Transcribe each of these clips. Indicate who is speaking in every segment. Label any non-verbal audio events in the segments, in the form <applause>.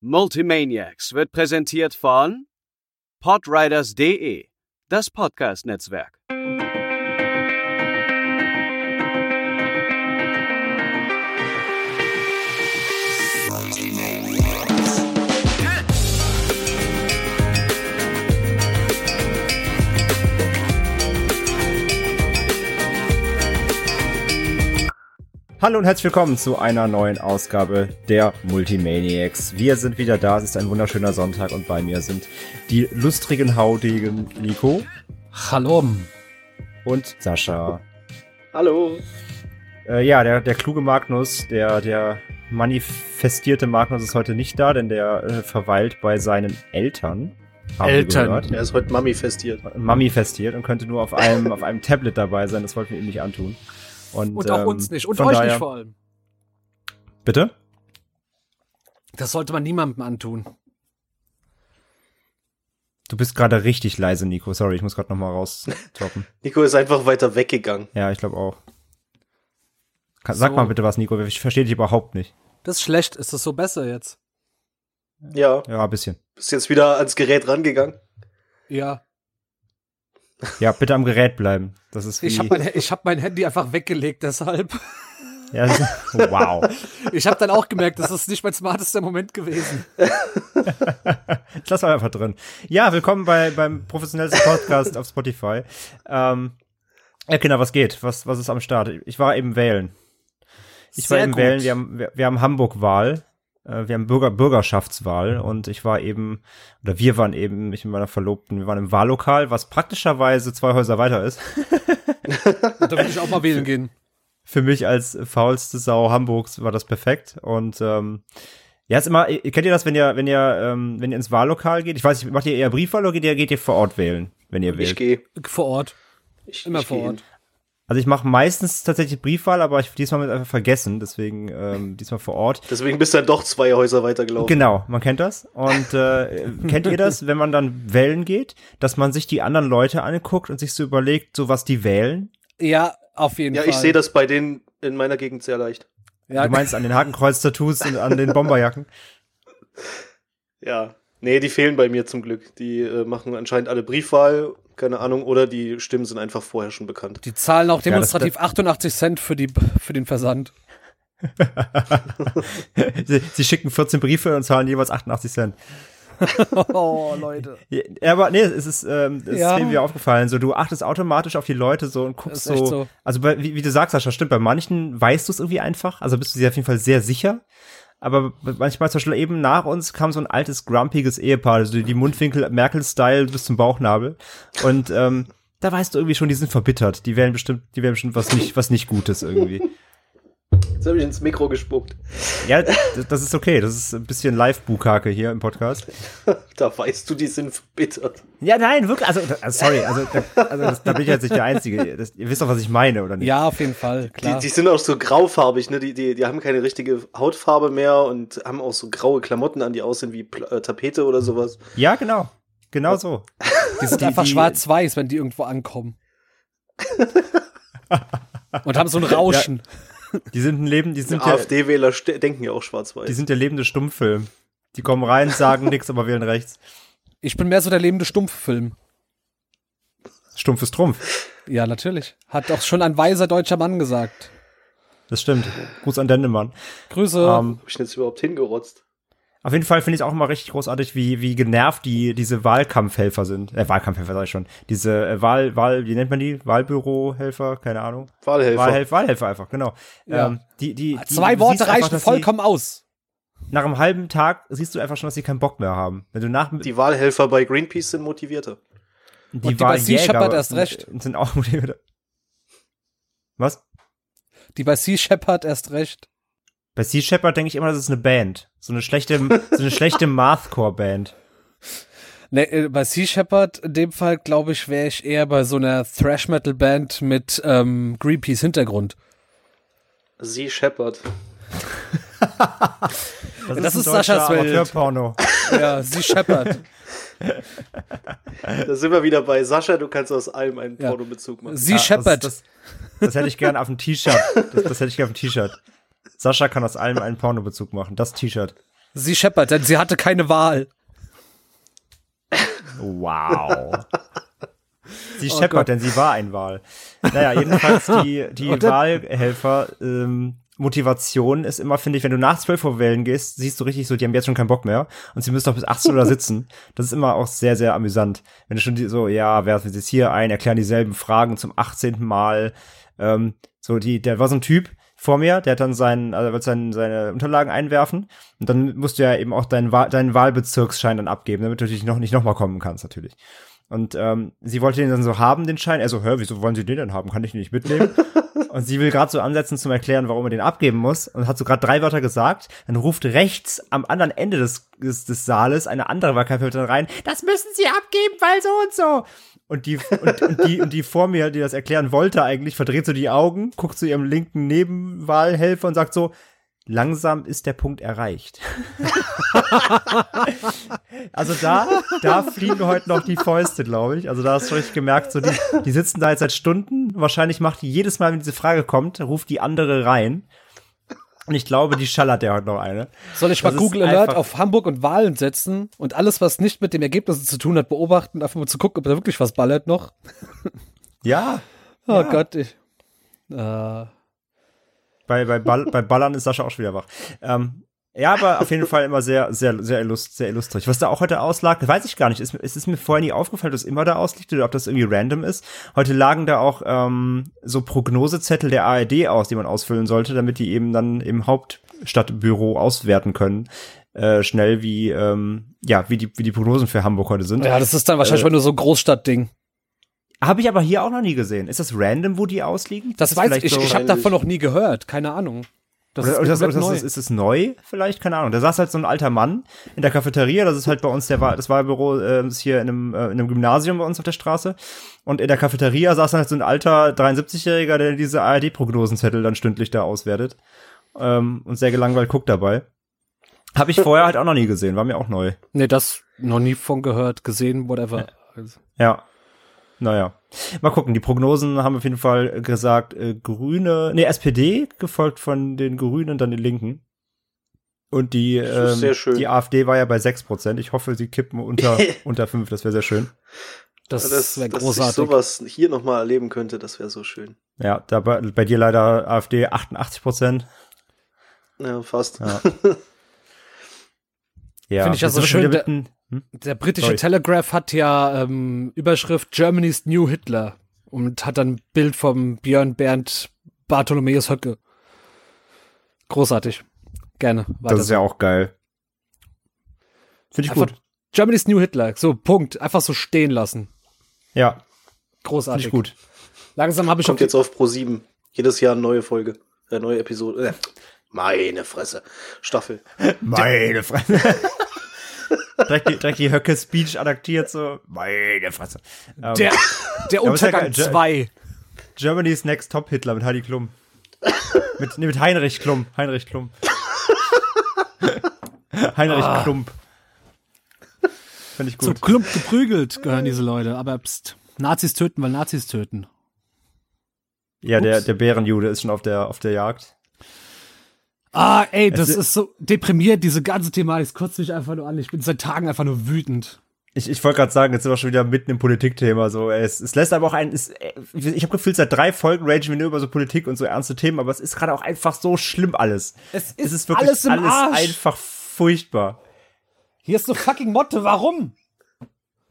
Speaker 1: Multimaniacs wird präsentiert von podriders.de, das Podcast-Netzwerk.
Speaker 2: Hallo und herzlich willkommen zu einer neuen Ausgabe der Multimaniacs. Wir sind wieder da, es ist ein wunderschöner Sonntag und bei mir sind die lustrigen, haudigen Nico.
Speaker 3: Hallo.
Speaker 2: Und Sascha.
Speaker 4: Hallo.
Speaker 2: Äh, ja, der, der kluge Magnus, der, der manifestierte Magnus ist heute nicht da, denn der äh, verweilt bei seinen Eltern.
Speaker 3: Eltern.
Speaker 4: Er ist heute Mami festiert.
Speaker 2: Mami festiert und könnte nur auf einem, auf einem Tablet dabei sein, das wollten wir ihm nicht antun. Und,
Speaker 3: Und auch
Speaker 2: ähm,
Speaker 3: uns nicht. Und euch
Speaker 2: daher-
Speaker 3: nicht vor allem.
Speaker 2: Bitte?
Speaker 3: Das sollte man niemandem antun.
Speaker 2: Du bist gerade richtig leise, Nico. Sorry, ich muss gerade noch mal raustoppen. <laughs>
Speaker 4: Nico ist einfach weiter weggegangen.
Speaker 2: Ja, ich glaube auch. Sag
Speaker 3: So.
Speaker 2: mal bitte was, Nico. Ich verstehe dich überhaupt nicht.
Speaker 3: Das ist schlecht. Ist das so besser jetzt?
Speaker 4: Ja,
Speaker 2: Ja, ein bisschen.
Speaker 4: bist jetzt wieder ans Gerät rangegangen.
Speaker 3: Ja.
Speaker 2: Ja, bitte am Gerät bleiben. Das ist.
Speaker 3: Ich habe mein, ich hab mein Handy einfach weggelegt, deshalb.
Speaker 2: ja, ist, <laughs> wow.
Speaker 3: Ich habe dann auch gemerkt, das ist nicht mein smartester Moment gewesen.
Speaker 2: Ich lass mal einfach drin. Ja, willkommen bei, beim professionellsten Podcast auf Spotify. Ähm, ja, Kinder, was geht? Was, was ist am Start? Ich war eben wählen. Ich war
Speaker 3: Sehr
Speaker 2: eben
Speaker 3: gut.
Speaker 2: wählen. Wir haben, wir, wir haben Hamburg-Wahl. Äh, Wir haben Bürger, Bürgerschaftswahl und ich war eben, oder wir waren eben, ich und meiner Verlobten, wir waren im Wahllokal, was praktischerweise zwei Häuser weiter ist. <laughs>
Speaker 3: Da will ich auch mal wählen gehen.
Speaker 2: für mich als faulste Sau Hamburgs war das perfekt. Und ähm, ja, ist immer, kennt ihr das, wenn ihr, wenn ihr, ähm, wenn ihr ins Wahllokal geht? Ich weiß nicht, macht ihr eher Briefwahl oder geht ihr, geht ihr vor Ort wählen, wenn ihr
Speaker 4: Ich
Speaker 2: wählt?
Speaker 4: gehe.
Speaker 3: Vor Ort.
Speaker 4: Ich,
Speaker 3: Immer
Speaker 4: ich
Speaker 3: vor Ort.
Speaker 2: Also ich mache meistens tatsächlich Briefwahl, aber ich diesmal mit einfach vergessen, deswegen ähm, <laughs> diesmal vor Ort.
Speaker 4: Deswegen bist du dann doch zwei Häuser weitergelaufen.
Speaker 2: Genau, man kennt das. Und äh, <laughs> kennt ihr das, wenn man dann wählen geht, dass man sich die anderen Leute anguckt und sich so überlegt, so was die wählen?
Speaker 3: Ja, auf jeden
Speaker 4: Ja,
Speaker 3: Fall.
Speaker 4: ich sehe das bei denen in meiner Gegend sehr leicht.
Speaker 3: Ja,
Speaker 2: Du meinst an den Hakenkreuz-Tattoos und an den Bomberjacken? <laughs>
Speaker 4: Ja. Nee, die fehlen bei mir zum Glück. Die äh, machen anscheinend alle Briefwahl, keine Ahnung, oder die Stimmen sind einfach vorher schon bekannt.
Speaker 3: die zahlen auch
Speaker 2: Ja, das-
Speaker 3: demonstrativ 88 Cent für, die, für den Versand. <laughs>
Speaker 2: sie, sie schicken 14 Briefe und zahlen jeweils 88 Cent. <laughs>
Speaker 3: Oh, Leute.
Speaker 2: Ja, aber nee, es ist, ähm, es
Speaker 3: Ja.
Speaker 2: ist mir aufgefallen. So, du achtest automatisch auf die Leute so und guckst so,
Speaker 3: so.
Speaker 2: Also bei, wie, wie du sagst, Sascha, stimmt, bei manchen weißt du es irgendwie einfach, also bist du dir auf jeden Fall sehr sicher. Aber manchmal zum Beispiel eben nach uns kam so ein altes, grumpiges Ehepaar, also die Mundwinkel Merkel-Style bis zum Bauchnabel. Und ähm, da weißt du irgendwie schon, die sind verbittert. Die wären bestimmt, die wären bestimmt was nicht, was nicht Gutes irgendwie.
Speaker 4: Jetzt habe ich ins Mikro gespuckt.
Speaker 2: Ja, das, ist okay. Das ist ein bisschen Live-Bukake hier im Podcast. <laughs>
Speaker 4: Da weißt du, die sind verbittert.
Speaker 2: Ja, nein, wirklich. Also, da- sorry, also, da, also das, da bin ich jetzt nicht der Einzige. Das, ihr wisst doch, was ich meine, oder nicht?
Speaker 3: Ja, auf jeden Fall,
Speaker 4: Die,
Speaker 3: klar.
Speaker 4: die sind auch so graufarbig, ne? Die, die, die haben keine richtige Hautfarbe mehr und haben auch so graue Klamotten an, die aussehen wie Pl äh, Tapete oder sowas.
Speaker 2: Ja, genau. Genau so. <laughs>
Speaker 3: Die sind
Speaker 2: Die-
Speaker 3: einfach
Speaker 2: die-
Speaker 3: schwarz-weiß, wenn die irgendwo ankommen. <laughs> Und haben so ein Rauschen.
Speaker 2: Die sind ein Leben, die sind ja,
Speaker 4: AfD-Wähler denken ja auch
Speaker 2: die
Speaker 4: schwarz-weiß.
Speaker 2: sind der lebende Stummfilm. Die kommen rein, sagen <laughs> nichts, aber wählen rechts.
Speaker 3: Ich bin mehr so der lebende Stumpffilm.
Speaker 2: Stumpf ist Trumpf.
Speaker 3: Ja, natürlich. Hat doch schon ein weiser deutscher Mann gesagt.
Speaker 2: Das stimmt. Gruß an Dendemann.
Speaker 3: Grüße.
Speaker 2: Ähm,
Speaker 4: Hab ich denn jetzt überhaupt hingerotzt?
Speaker 2: Auf jeden Fall finde ich es auch immer richtig großartig, wie, wie genervt die, diese Wahlkampfhelfer sind. Äh, Wahlkampfhelfer sag ich schon. Diese äh, Wahl, Wahl, wie nennt man die? Wahlbürohelfer? Keine Ahnung.
Speaker 4: Wahlhelfer.
Speaker 2: Wahlhelfer, Wahlhelfer einfach, genau.
Speaker 3: Ja.
Speaker 2: Ähm, die, die, die,
Speaker 3: Zwei
Speaker 2: du
Speaker 3: Worte
Speaker 2: einfach,
Speaker 3: reichen
Speaker 2: sie-
Speaker 3: vollkommen aus.
Speaker 2: Nach einem halben Tag siehst du einfach schon, dass sie keinen Bock mehr haben. Wenn du nach
Speaker 4: Die Wahlhelfer bei Greenpeace sind motivierter.
Speaker 2: die,
Speaker 3: Und die bei Sea Shepherd erst recht.
Speaker 2: sind- <laughs> sind auch motiviert. Was?
Speaker 3: Die bei Sea Shepherd erst recht.
Speaker 2: Bei Sea Shepherd denke ich immer, das ist eine Band. So eine schlechte, so eine schlechte <laughs> Mathcore-Band.
Speaker 3: Ne, äh, bei Sea Shepherd, in dem Fall, glaube ich, wäre ich eher bei so einer Thrash-Metal-Band mit ähm, Greenpeace-Hintergrund.
Speaker 4: Sie Shepard. <laughs>
Speaker 3: Das ist
Speaker 2: ein
Speaker 3: Saschas
Speaker 2: deutscher
Speaker 3: Welt.
Speaker 2: Amateurporno. <laughs>
Speaker 3: Ja, Sea Shepherd.
Speaker 4: Da sind wir wieder bei Sascha, du kannst aus allem einen
Speaker 3: Ja.
Speaker 4: Pornobezug machen.
Speaker 3: Sea
Speaker 2: Ja,
Speaker 3: Shepherd.
Speaker 2: Das, das, das hätte ich gern auf dem T-Shirt. Das, das hätte ich gern auf dem T-Shirt. Sascha kann aus allem einen Pornobezug machen. Das T-Shirt.
Speaker 3: Sie Shepard, denn sie hatte keine Wahl.
Speaker 2: Wow. <laughs> Sie
Speaker 3: Oh Gott.
Speaker 2: denn sie war ein Wal. Naja, jedenfalls <laughs> die, die Wahlhelfer, ähm, Motivation ist immer, finde ich, wenn du nach 12 Uhr wählen gehst, siehst du richtig so, die haben jetzt schon keinen Bock mehr und sie müssen doch bis 18 Uhr da <laughs> sitzen. Das ist immer auch sehr, sehr amüsant. Wenn du schon die, so, ja, werfen sie jetzt hier ein, erklären dieselben Fragen zum 18. Mal. Ähm, so, die, der war so ein Typ vor mir, der hat dann seinen, also wird seinen, seine Unterlagen einwerfen und dann musst du ja eben auch deinen, deinen Wahlbezirksschein dann abgeben, damit du natürlich noch nicht nochmal kommen kannst, natürlich. Und ähm, sie wollte den dann so haben, den Schein. Er so, hä, wieso wollen Sie den denn haben? Kann ich den nicht mitnehmen? <laughs> und sie will gerade so ansetzen zum Erklären, warum er den abgeben muss. Und hat so gerade drei Wörter gesagt. Dann ruft rechts am anderen Ende des, des, des Saales eine andere Wahlkampfhilfe rein. Das müssen Sie abgeben, weil so und so. Und die, und, und die, und die vor mir, die das erklären wollte eigentlich, verdreht so die Augen, guckt zu ihrem linken Nebenwahlhelfer und sagt so, langsam ist der Punkt erreicht. <laughs> also da, da fliegen heute noch die Fäuste, glaube ich. Also da hast du richtig gemerkt, so die, die sitzen da jetzt seit Stunden. Wahrscheinlich macht die jedes Mal, wenn diese Frage kommt, ruft die andere rein. Und ich glaube, die schallert der heute noch eine.
Speaker 3: Soll ich mal
Speaker 2: Das ist
Speaker 3: Google Alert auf Hamburg und Wahlen setzen und alles, was nicht mit dem Ergebnis zu tun hat, beobachten, einfach mal zu gucken, ob da wirklich was ballert noch? <laughs>
Speaker 2: Ja.
Speaker 3: Oh
Speaker 2: Ja.
Speaker 3: Gott, ich. Äh,
Speaker 2: Bei, bei, Ball, bei Ballern ist Sascha auch schon wieder wach. Ähm, ja, aber auf jeden Fall immer sehr, sehr, sehr, illust, sehr illustrig. Was da auch heute auslag, weiß ich gar nicht. Ist, ist es mir vorher nie aufgefallen, dass immer da ausliegt oder ob das irgendwie random ist. Heute lagen da auch ähm, so Prognosezettel der ARD aus, die man ausfüllen sollte, damit die eben dann im Hauptstadtbüro auswerten können. Äh, schnell wie ähm, ja wie die wie die Prognosen für Hamburg heute sind.
Speaker 3: ja, das ist dann wahrscheinlich
Speaker 2: Äh,
Speaker 3: nur so ein Großstadtding.
Speaker 2: Habe ich aber hier auch noch nie gesehen. Ist das random, wo die ausliegen?
Speaker 3: Das
Speaker 2: ist
Speaker 3: weiß ich.
Speaker 2: so-
Speaker 3: Ich habe davon noch nie gehört. Keine Ahnung. Das
Speaker 2: oder,
Speaker 3: ist
Speaker 2: oder, das,
Speaker 3: neu.
Speaker 2: das, ist es neu vielleicht? Keine Ahnung. Da saß halt so ein alter Mann in der Cafeteria. Das ist halt bei uns der das Wahlbüro äh, ist hier in einem, äh, in einem Gymnasium bei uns auf der Straße. Und in der Cafeteria saß dann halt so ein alter 73-Jähriger, der diese ARD-Prognosenzettel dann stündlich da auswertet. Ähm, und sehr gelangweilt guckt dabei. Habe ich vorher halt auch noch nie gesehen. War mir auch neu.
Speaker 3: nee, das noch nie von gehört, gesehen, whatever. Also,
Speaker 2: Ja. Naja. Mal gucken, die Prognosen haben auf jeden Fall gesagt, äh, Grüne, nee, SPD, gefolgt von den Grünen, dann den Linken. Und die,
Speaker 4: Das
Speaker 2: ähm,
Speaker 4: sehr schön.
Speaker 2: die AfD war ja bei 6%. Ich hoffe, sie kippen unter, <laughs> unter 5, das wäre sehr schön.
Speaker 3: das
Speaker 4: dass,
Speaker 3: wäre
Speaker 4: dass ich
Speaker 3: großartig.
Speaker 4: sowas hier nochmal erleben könnte, das wäre so schön.
Speaker 2: Ja, da bei, bei dir leider AfD 88%.
Speaker 4: Ja, fast.
Speaker 2: Ja. <laughs> Ja,
Speaker 3: Finde ich ja so schön,
Speaker 2: mitten- hm?
Speaker 3: Der britische
Speaker 2: Sorry.
Speaker 3: Telegraph hat ja ähm, Überschrift Germany's New Hitler und hat dann ein Bild vom Björn Bernd Bartholomäus Höcke. Großartig. Gerne. Weiter
Speaker 2: Das ist
Speaker 3: so.
Speaker 2: ja auch geil. Finde ich
Speaker 3: Einfach
Speaker 2: gut.
Speaker 3: Germany's New Hitler. So, Punkt. Einfach so stehen lassen.
Speaker 2: Ja, finde
Speaker 3: Großartig.
Speaker 2: ich gut.
Speaker 3: Langsam habe ich
Speaker 4: Kommt jetzt auf Pro 7. Jedes Jahr eine neue Folge. Äh, neue Episode. Äh, meine Fresse. Staffel.
Speaker 2: Meine Fresse. <laughs> direkt, die, direkt die Höcke-Speech adaptiert, so, meine Fresse. Ähm,
Speaker 3: der, der Untergang
Speaker 2: geil. Ge-
Speaker 3: 2.
Speaker 2: Germany's Next Top Hitler mit Heidi Klum. mit, nee, mit Heinrich Klum. Heinrich Klum. Heinrich
Speaker 3: Ah.
Speaker 2: Klump. Finde ich gut.
Speaker 3: Klump geprügelt gehören diese Leute. Aber pst, Nazis töten, weil Nazis töten.
Speaker 2: ja, der, der Bärenjude ist schon auf der, auf der Jagd.
Speaker 3: Ah, ey, das
Speaker 2: Es-
Speaker 3: ist so deprimiert, diese ganze Thematik. Es kotzt mich einfach nur an. Ich bin seit Tagen einfach nur wütend.
Speaker 2: Ich, ich wollte gerade sagen, jetzt sind wir schon wieder mitten im Politikthema. So, es, es lässt aber auch ein. Es, ich habe gefühlt, seit drei Folgen ragen wir nur über so Politik und so ernste Themen, aber es ist gerade auch einfach so schlimm alles.
Speaker 3: Es
Speaker 2: Es
Speaker 3: ist
Speaker 2: ist wirklich
Speaker 3: alles im Arsch.
Speaker 2: einfach furchtbar.
Speaker 3: Hier ist eine fucking Motte, warum?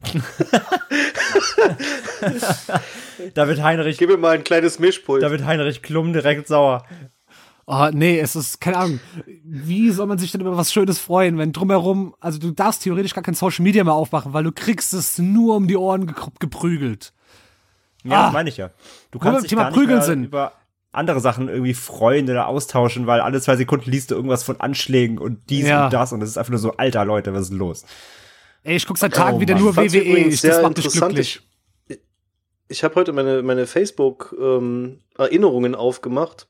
Speaker 3: <laughs>
Speaker 2: Da wird Heinrich,
Speaker 4: Gib mir mal ein kleines Mischpult.
Speaker 2: da wird Heinrich Klum direkt sauer.
Speaker 3: Oh, nee, es ist, keine Ahnung. Wie soll man sich denn über was Schönes freuen, wenn drumherum, also du darfst theoretisch gar kein Social Media mehr aufmachen, weil du kriegst es nur um die Ohren ge geprügelt.
Speaker 2: Ja,
Speaker 3: Ah.
Speaker 2: das meine ich ja. Du kannst dich
Speaker 3: Thema
Speaker 2: gar nicht
Speaker 3: Prügeln
Speaker 2: mehr
Speaker 3: sind.
Speaker 2: über andere Sachen irgendwie freuen oder austauschen, weil alle zwei Sekunden liest du irgendwas von Anschlägen und dies
Speaker 3: Ja.
Speaker 2: und das und es ist einfach nur so, alter Leute, was ist los?
Speaker 3: Ey, ich guck seit Tagen
Speaker 2: Oh
Speaker 3: wieder
Speaker 2: Mann.
Speaker 3: nur
Speaker 4: fand's
Speaker 3: WWE.
Speaker 4: übrigens
Speaker 3: Ich, das macht
Speaker 4: interessant.
Speaker 3: glücklich.
Speaker 4: Ich, ich habe heute meine, meine Facebook-Erinnerungen aufgemacht.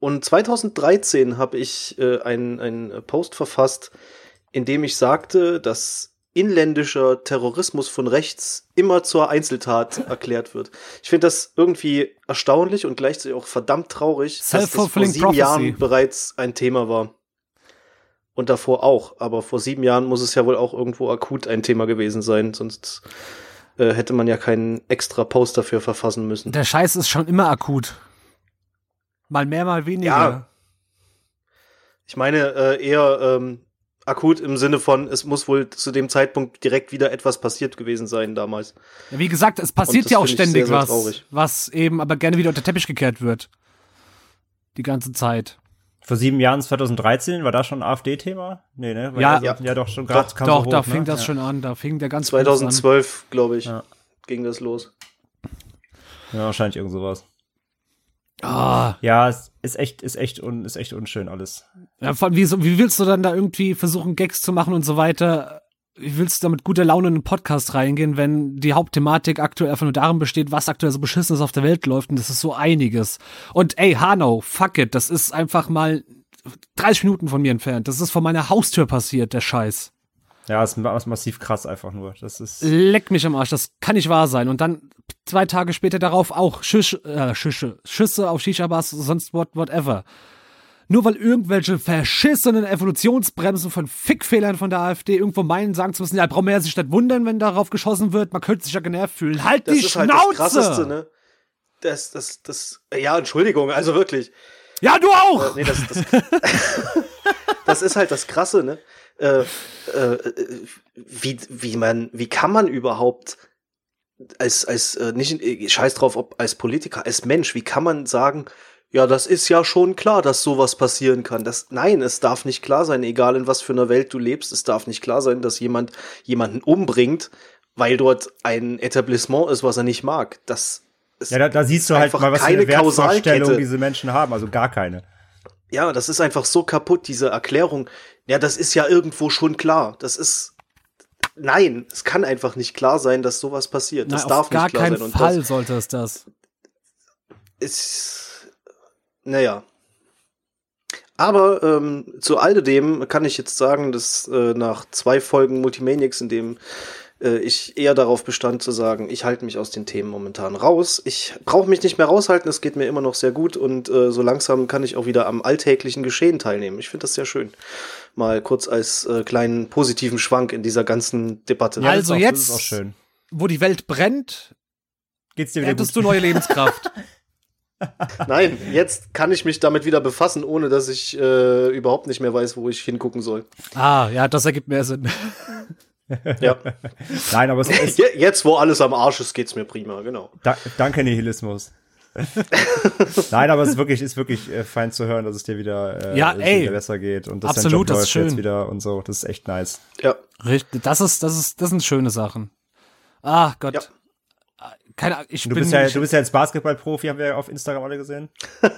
Speaker 4: Und 2013 habe ich äh, einen Post verfasst, in dem ich sagte, dass inländischer Terrorismus von rechts immer zur Einzeltat <laughs> erklärt wird. Ich finde das irgendwie erstaunlich und gleichzeitig auch verdammt traurig, dass das vor sieben
Speaker 3: prophecy.
Speaker 4: Jahren bereits ein Thema war. Und davor auch. Aber vor sieben Jahren muss es ja wohl auch irgendwo akut ein Thema gewesen sein, sonst äh, hätte man ja keinen extra Post dafür verfassen müssen.
Speaker 3: Der Scheiß ist schon immer akut. Mal mehr, mal weniger.
Speaker 4: Ja. Ich meine äh, eher ähm, akut im Sinne von, es muss wohl zu dem Zeitpunkt direkt wieder etwas passiert gewesen sein damals.
Speaker 3: Ja, wie gesagt, es passiert ja auch ständig
Speaker 4: sehr, sehr
Speaker 3: was,
Speaker 4: traurig.
Speaker 3: was eben aber gerne wieder unter den Teppich gekehrt wird. Die ganze Zeit.
Speaker 2: Vor sieben Jahren, 2013, war da schon ein AfD-Thema? Nee, ne? Weil
Speaker 3: Ja.
Speaker 2: also, ja, doch, schon gerade kam
Speaker 3: Doch,
Speaker 2: so
Speaker 3: da
Speaker 2: hoch,
Speaker 3: fing
Speaker 2: ne?
Speaker 3: das
Speaker 2: ja.
Speaker 3: schon an, da fing der ganz groß an.
Speaker 4: 2012, glaube ich,
Speaker 2: Ja.
Speaker 4: ging das los.
Speaker 2: Ja, wahrscheinlich irgend sowas.
Speaker 3: Ah,
Speaker 2: Ja, es ist echt, ist echt, un, ist echt unschön alles.
Speaker 3: ja, vor allem, wie, so- wie willst du dann da irgendwie versuchen, Gags zu machen und so weiter? Wie willst du da mit guter Laune in einen Podcast reingehen, wenn die Hauptthematik aktuell einfach nur darin besteht, was aktuell so beschissenes auf der Welt läuft und das ist so einiges. Und ey, Hanau, fuck it, das ist einfach mal 30 Minuten von mir entfernt. Das ist vor meiner Haustür passiert, der Scheiß.
Speaker 2: Ja, es ist ma- massiv krass einfach nur. Das ist.
Speaker 3: Leck mich am Arsch, das kann nicht wahr sein. Und dann zwei Tage später darauf auch Schüsch, äh, Schüsse, Schüsse auf Shisha-Bars, sonst what, whatever. Nur weil irgendwelche verschissenen Evolutionsbremsen von Fickfehlern von der AfD irgendwo meinen, sagen zu müssen, ja, braucht man ja sich nicht wundern, wenn darauf geschossen wird, man könnte sich ja genervt fühlen. Halt
Speaker 4: Das
Speaker 3: die
Speaker 4: ist halt
Speaker 3: Schnauze!
Speaker 4: das Krasseste, ne? Das, das, das, ja, Entschuldigung, also wirklich.
Speaker 3: Ja, du auch!
Speaker 4: Äh, nee, das, das, <laughs> <laughs> das ist halt das Krasse, ne? Äh, äh, wie, wie man, wie kann man überhaupt als, als, äh, nicht, äh, scheiß drauf, ob als Politiker, als Mensch, wie kann man sagen, ja, das ist ja schon klar, dass sowas passieren kann. Das, nein, es darf nicht klar sein, egal in was für einer Welt du lebst, es darf nicht klar sein, dass jemand jemanden umbringt, weil dort ein Etablissement ist, was er nicht mag. Das ist
Speaker 2: Ja, da, da siehst du halt mal, was für eine Wertvorstellung diese Menschen haben. Also gar keine.
Speaker 4: Ja, das ist einfach so kaputt, diese Erklärung. Ja, das ist ja irgendwo schon klar. Das ist. Nein, es kann einfach nicht klar sein, dass sowas passiert. Das
Speaker 3: Nein,
Speaker 4: darf
Speaker 3: auf gar
Speaker 4: nicht klar
Speaker 3: keinen
Speaker 4: sein. Und
Speaker 3: Fall sollte es das.
Speaker 4: das ist. Naja. Aber ähm, zu alledem kann ich jetzt sagen, dass äh, nach zwei Folgen Multimaniacs, in dem äh, ich eher darauf bestand zu sagen, ich halte mich aus den Themen momentan raus. Ich brauche mich nicht mehr raushalten, es geht mir immer noch sehr gut und äh, so langsam kann ich auch wieder am alltäglichen Geschehen teilnehmen. Ich finde das sehr schön. Mal kurz als äh, kleinen positiven Schwank in dieser ganzen Debatte.
Speaker 3: Ja, also
Speaker 2: auch,
Speaker 3: jetzt-. Wo die Welt brennt,
Speaker 2: Geht's dir wieder gut?
Speaker 3: du neue Lebenskraft. <laughs>
Speaker 4: Nein, jetzt kann ich mich damit wieder befassen, ohne dass ich äh, überhaupt nicht mehr weiß, wo ich hingucken soll.
Speaker 3: ah, ja, das ergibt mehr Sinn.
Speaker 4: Ja. <laughs>
Speaker 2: Nein, aber es ist,
Speaker 4: Je- Jetzt, wo alles am Arsch ist, geht's mir prima, genau.
Speaker 2: da, danke Nihilismus. <laughs> Nein, aber es ist wirklich, ist wirklich äh, fein zu hören, dass es dir wieder, äh,
Speaker 3: Ja, ey.
Speaker 2: wieder besser geht und dass
Speaker 3: Absolut,
Speaker 2: dein Job
Speaker 3: das ist
Speaker 2: läuft jetzt
Speaker 3: schön.
Speaker 2: wieder und so. Das ist echt nice.
Speaker 4: Ja.
Speaker 3: Richtig, das ist, das ist, das sind schöne Sachen. Ach Gott.
Speaker 4: Ja.
Speaker 3: Keine Ahnung, ich
Speaker 2: Du
Speaker 3: bin
Speaker 2: bist ja,
Speaker 3: ich,
Speaker 2: du bist ja jetzt Basketballprofi, haben wir ja auf Instagram alle gesehen. <laughs>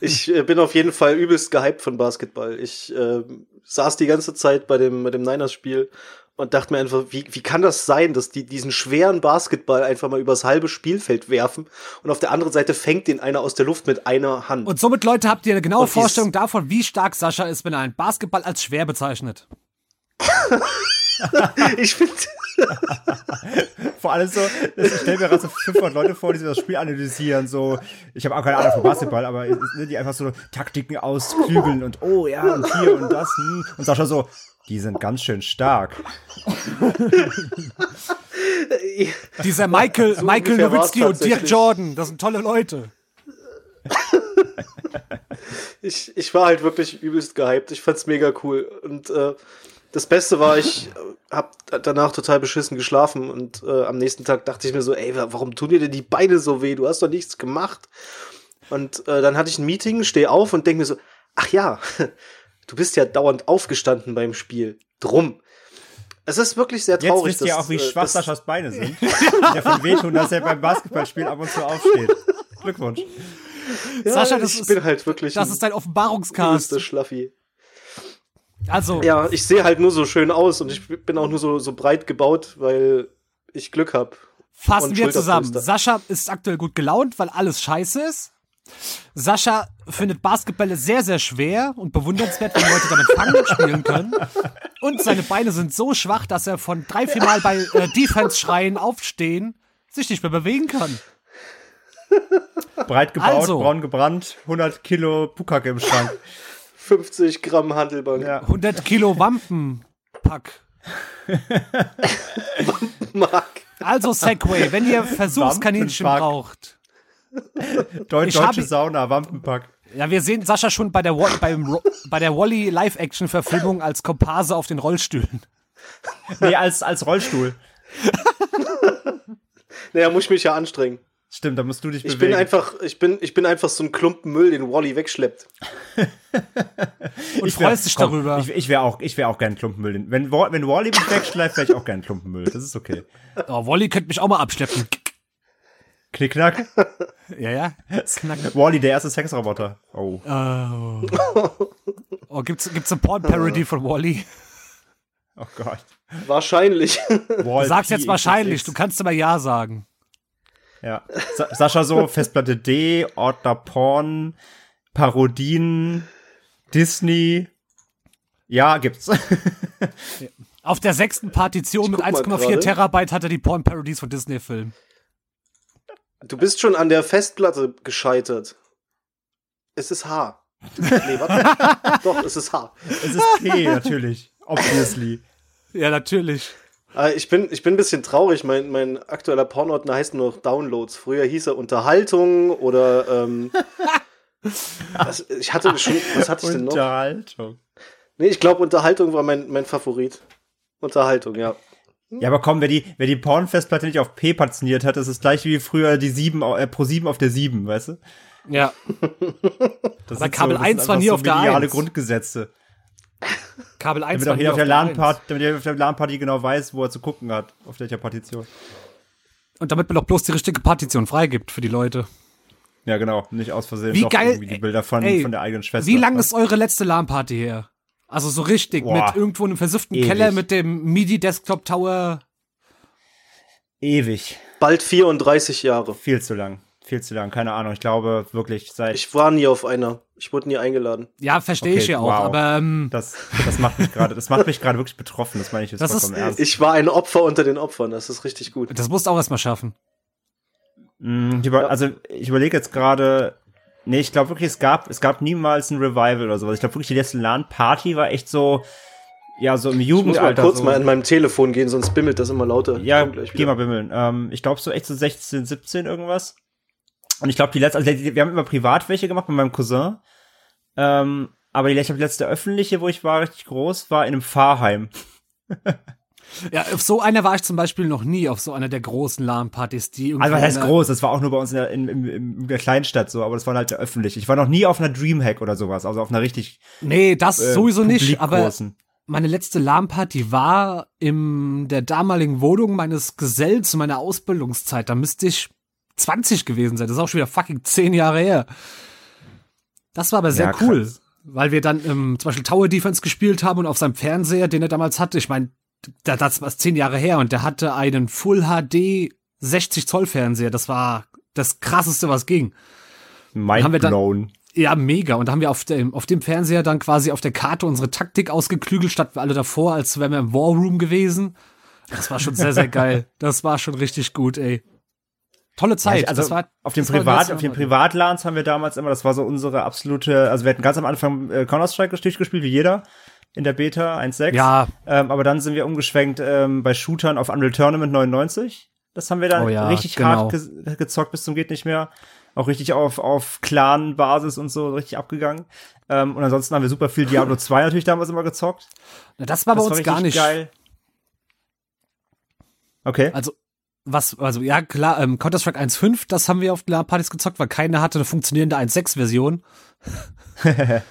Speaker 4: Ich äh, bin auf jeden Fall übelst gehypt von Basketball. Ich äh, saß die ganze Zeit bei dem, bei dem Niners-Spiel und dachte mir einfach, wie, wie kann das sein, dass die diesen schweren Basketball einfach mal übers halbe Spielfeld werfen und auf der anderen Seite fängt den einer aus der Luft mit einer Hand.
Speaker 3: und somit, Leute, habt ihr eine genaue Vorstellung davon, wie stark Sascha ist, wenn er einen Basketball als schwer bezeichnet. <laughs> <laughs>
Speaker 4: ich finde, <laughs>
Speaker 2: Vor allem so, ich stelle mir gerade so 500 Leute vor, die sich das Spiel analysieren, so, ich habe auch keine Ahnung von Basketball, aber ne, die einfach so Taktiken ausklügeln und oh ja, und hier und das, hm, und Sascha so, die sind ganz schön stark. <laughs>
Speaker 3: Dieser Michael,
Speaker 4: So
Speaker 3: Michael Nowitzki und Dirk. Jordan, das sind tolle Leute.
Speaker 4: ich, ich war halt wirklich übelst gehypt. Ich fand's mega cool. Und äh, das Beste war, ich äh, hab danach total beschissen geschlafen und äh, am nächsten Tag dachte ich mir so, ey, wa- warum tun dir denn die Beine so weh? Du hast doch nichts gemacht. Und äh, dann hatte ich ein Meeting, stehe auf und denke mir so, ach ja, <laughs> du bist ja dauernd aufgestanden beim Spiel. Drum. Es ist wirklich sehr
Speaker 2: Jetzt
Speaker 4: traurig.
Speaker 2: wisst ihr
Speaker 4: dass,
Speaker 2: auch, wie
Speaker 4: äh,
Speaker 2: schwach Saschas Beine sind. Davon wehtun, dass er beim Basketballspiel ab und zu aufsteht. <laughs> Glückwunsch.
Speaker 4: Ja,
Speaker 3: Sascha, das
Speaker 4: ich
Speaker 3: ist-
Speaker 4: bin halt wirklich
Speaker 3: Das
Speaker 4: ein
Speaker 3: ist dein Offenbarungscast.
Speaker 4: übelster Schlaffi.
Speaker 3: Also,
Speaker 4: Ja, ich sehe halt nur so schön aus und ich bin auch nur so, so breit gebaut, weil ich Glück habe.
Speaker 3: fassen wir zusammen. Sascha ist aktuell gut gelaunt, weil alles scheiße ist. Sascha findet Basketbälle sehr, sehr schwer und bewundernswert, wenn Leute damit fangen und spielen können. Und seine Beine sind so schwach, dass er von drei, vier Mal bei äh, Defense-Schreien aufstehen sich nicht mehr bewegen kann.
Speaker 2: Breit gebaut,
Speaker 3: Also.
Speaker 2: braun gebrannt, 100 Kilo Bukake im Schrank.
Speaker 4: 50 Gramm Handelbank.
Speaker 2: Ja.
Speaker 3: 100 Kilo Wampenpack. <laughs>
Speaker 4: Mark.
Speaker 3: Also Segway, wenn ihr Versuchskaninchen braucht.
Speaker 2: Deu
Speaker 3: Ich
Speaker 2: deutsche
Speaker 3: hab-
Speaker 2: Sauna, Wampenpack.
Speaker 3: Ja, wir sehen Sascha schon bei der, beim bei der Wally Live-Action-Verfilmung als Komparse auf den Rollstühlen.
Speaker 2: Nee, als, als Rollstuhl. <laughs>
Speaker 4: Naja, muss ich mich ja anstrengen.
Speaker 2: Stimmt, da musst du dich
Speaker 4: Ich
Speaker 2: bewegen.
Speaker 4: bin einfach, ich bin, ich bin einfach so ein Klumpen Müll, den Wally wegschleppt. <laughs>
Speaker 3: Und
Speaker 2: Ich
Speaker 3: freust dich darüber.
Speaker 2: Ich, ich wäre auch, ich wär auch gern Klumpenmüll. Wenn, Wa- wenn Wally mich wegschleift, wäre ich auch gern Klumpenmüll. Das ist okay.
Speaker 3: Oh, Wally könnte mich auch mal abschleppen.
Speaker 2: Knickknack.
Speaker 3: Ja, ja. Knack. <laughs>
Speaker 2: Wally, der erste Sexroboter. Oh.
Speaker 3: Oh. oh, gibt's, gibt's eine Porn-Parody von Wally?
Speaker 2: Oh Gott.
Speaker 4: Wahrscheinlich.
Speaker 2: Wall
Speaker 3: Du sagst jetzt wahrscheinlich, du kannst aber Ja sagen.
Speaker 2: Ja. Sa Sascha so, Festplatte D, Ordner Porn, Parodien, Disney. Ja, gibt's.
Speaker 3: Auf der sechsten Partition mit
Speaker 4: guck mal
Speaker 3: 1,4
Speaker 4: gerade.
Speaker 3: Terabyte hat er die Porn-Parodies von Disney-Filmen.
Speaker 4: Du bist schon an der Festplatte gescheitert. Es ist H. Nee, warte. <laughs> Doch, es ist H.
Speaker 2: es ist P, natürlich. Obviously.
Speaker 3: Ja, natürlich.
Speaker 4: Äh, Ich bin, ich bin ein bisschen traurig. Mein, mein aktueller Pornordner heißt nur noch Downloads. Früher hieß er Unterhaltung oder ähm, <laughs> was, ich hatte schon, was hatte ich denn noch?
Speaker 2: Unterhaltung.
Speaker 4: Nee, ich glaube, Unterhaltung war mein, mein Favorit. Unterhaltung, ja.
Speaker 2: Ja, aber komm, wer die, wer die Porn-Festplatte nicht auf P partitioniert hat, das ist gleich wie früher die 7, au- äh, Pro 7 auf der 7, weißt du?
Speaker 3: Ja. <laughs>
Speaker 2: Das
Speaker 3: Aber
Speaker 2: sind
Speaker 3: Kabel
Speaker 2: das
Speaker 3: 1
Speaker 2: sind
Speaker 3: war nie auf der
Speaker 2: mediale
Speaker 3: 1.
Speaker 2: Grundgesetze.
Speaker 3: Kabel 1
Speaker 2: Damit
Speaker 3: war
Speaker 2: auch jeder auf der LAN-Party, damit jeder auf der LAN-Party genau weiß, wo er zu gucken hat, auf welcher Partition.
Speaker 3: Und damit man doch bloß die richtige Partition freigibt für die Leute.
Speaker 2: Ja, genau, nicht aus Versehen
Speaker 3: Wie geil-
Speaker 2: irgendwie die Bilder von,
Speaker 3: ey,
Speaker 2: von der eigenen Schwester.
Speaker 3: Wie lang ist eure letzte LAN-Party her? Also so richtig,
Speaker 2: Boah.
Speaker 3: mit irgendwo einem versifften
Speaker 2: Ewig.
Speaker 3: Keller mit dem MIDI-Desktop-Tower.
Speaker 2: Ewig.
Speaker 4: Bald 34 Jahre.
Speaker 2: Viel zu lang. Viel zu lang. Keine Ahnung. Ich glaube wirklich seit.
Speaker 4: Ich war nie auf einer. Ich wurde nie eingeladen.
Speaker 3: Ja, verstehe ich
Speaker 2: Okay,
Speaker 3: ja auch,
Speaker 2: wow.
Speaker 3: aber ähm,
Speaker 2: das, das macht mich gerade, das macht mich gerade wirklich betroffen. Das meine ich jetzt
Speaker 3: Das
Speaker 2: vollkommen
Speaker 3: ist-
Speaker 2: ernst.
Speaker 4: Ich war ein Opfer unter den Opfern. Das ist richtig gut.
Speaker 3: das musst du auch erstmal schaffen.
Speaker 2: Ich über,
Speaker 4: Ja.
Speaker 2: Also ich überlege jetzt gerade. Nee, ich glaube wirklich, es gab, es gab niemals ein Revival oder sowas. Ich glaube wirklich, die letzte LAN-Party war echt so, ja, so im
Speaker 4: Ich muss mal
Speaker 2: Jugendalter.
Speaker 4: kurz
Speaker 2: so.
Speaker 4: mal an meinem Telefon gehen, sonst bimmelt das immer lauter. Ich
Speaker 2: Ja, geh mal bimmeln. Ähm, ich glaube so echt so 16, 17 irgendwas. Und ich glaube die letzte, also wir haben immer privat welche gemacht mit meinem Cousin. Ähm, aber die, ich glaub, die letzte öffentliche, wo ich war, richtig groß, war in einem Pfarrheim. <laughs>
Speaker 3: Ja, auf so einer war ich zum Beispiel noch nie, auf so einer der großen LAN-Partys, die irgendwie.
Speaker 2: Also was heißt groß? Das war auch nur bei uns in der, in, in, in der Kleinstadt so, aber das war halt der öffentlich. Ich war noch nie auf einer Dreamhack oder sowas, also auf einer richtig
Speaker 3: Nee, das
Speaker 2: äh,
Speaker 3: sowieso nicht, aber meine letzte LAN-Party war in der damaligen Wohnung meines Gesellen zu meiner Ausbildungszeit. Da müsste ich 20 gewesen sein. Das ist auch schon wieder fucking 10 Jahre her. Das war aber sehr
Speaker 2: Ja,
Speaker 3: cool,
Speaker 2: krass.
Speaker 3: weil wir dann ähm, zum Beispiel Tower Defense gespielt haben und auf seinem Fernseher, den er damals hatte, ich meine, da, das war 10 Jahre her und der hatte einen Full HD 60 Zoll Fernseher. Das war das krasseste, was ging.
Speaker 2: Mind
Speaker 3: haben wir dann-
Speaker 2: blown.
Speaker 3: Ja, mega. Und da haben wir auf dem, auf dem Fernseher dann quasi auf der Karte unsere Taktik ausgeklügelt, statt wir alle davor, als wären wir im War Room gewesen. Das war schon sehr, sehr <laughs> geil. Das war schon richtig gut, ey. Tolle Zeit.
Speaker 2: Ja, also
Speaker 3: das war,
Speaker 2: auf dem Privat, auf den. Privatlans haben wir damals immer, das war so unsere absolute, also wir hatten ganz am Anfang äh, Counter-Strike durchgespielt, wie jeder in der Beta 1.6.
Speaker 3: Ja,
Speaker 2: Ähm, aber dann sind wir umgeschwenkt ähm, bei Shootern auf Unreal Tournament 99. Das haben wir dann
Speaker 3: Oh ja,
Speaker 2: richtig
Speaker 3: genau.
Speaker 2: hart ge gezockt bis zum geht nicht mehr. Auch richtig auf, auf Clan-Basis und so richtig abgegangen. Ähm, und ansonsten haben wir super viel Diablo 2 <laughs> natürlich damals immer gezockt.
Speaker 3: Na, das war bei
Speaker 2: das
Speaker 3: uns
Speaker 2: war
Speaker 3: gar nicht.
Speaker 2: geil. Okay.
Speaker 3: Also, was, also, ja, klar, ähm, Counter-Strike 1.5, das haben wir auf LAN-Partys gezockt, weil keiner hatte eine funktionierende 1.6-Version. <laughs>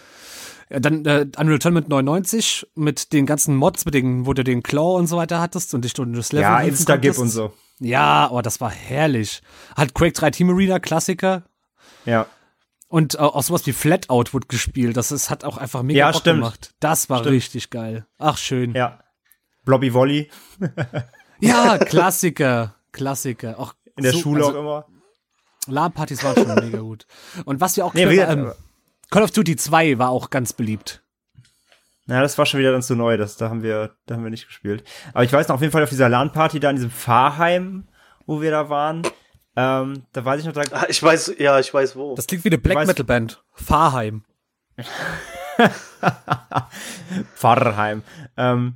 Speaker 3: Ja, dann äh, Unreal Tournament 99 mit den ganzen Mods, mit denen, wo du den Claw und so weiter hattest und dich durch das Level
Speaker 2: ja, Instagib und so.
Speaker 3: Ja, oh, das war herrlich. Hat Quake 3 Team Arena, Klassiker.
Speaker 2: Ja.
Speaker 3: Und äh, auch sowas wie Flatout wurde gespielt. Das ist, hat auch einfach mega
Speaker 2: Ja,
Speaker 3: Bock
Speaker 2: stimmt.
Speaker 3: gemacht. Das war
Speaker 2: Stimmt.
Speaker 3: richtig geil. Ach, schön. Ja,
Speaker 2: Ja. Blobby Volley
Speaker 3: Klassiker. Klassiker. Auch
Speaker 2: in der
Speaker 3: so,
Speaker 2: Schule
Speaker 3: also,
Speaker 2: auch immer.
Speaker 3: LAN-Partys waren schon mega gut. Und was wir auch <laughs>
Speaker 2: Nee, wie-
Speaker 3: ähm, Call of Duty 2 war auch ganz beliebt.
Speaker 2: Na, das war schon wieder dann zu neu, das, da haben wir, da haben wir nicht gespielt. Aber ich weiß noch auf jeden Fall auf dieser LAN-Party da in diesem Pfarrheim, wo wir da waren, ähm, da weiß ich noch, da,
Speaker 4: Ah, Ich weiß, ja, ich weiß wo.
Speaker 3: Das klingt wie eine Black Metal Band. Fahrheim. <laughs>
Speaker 2: Pfarrheim. Ähm,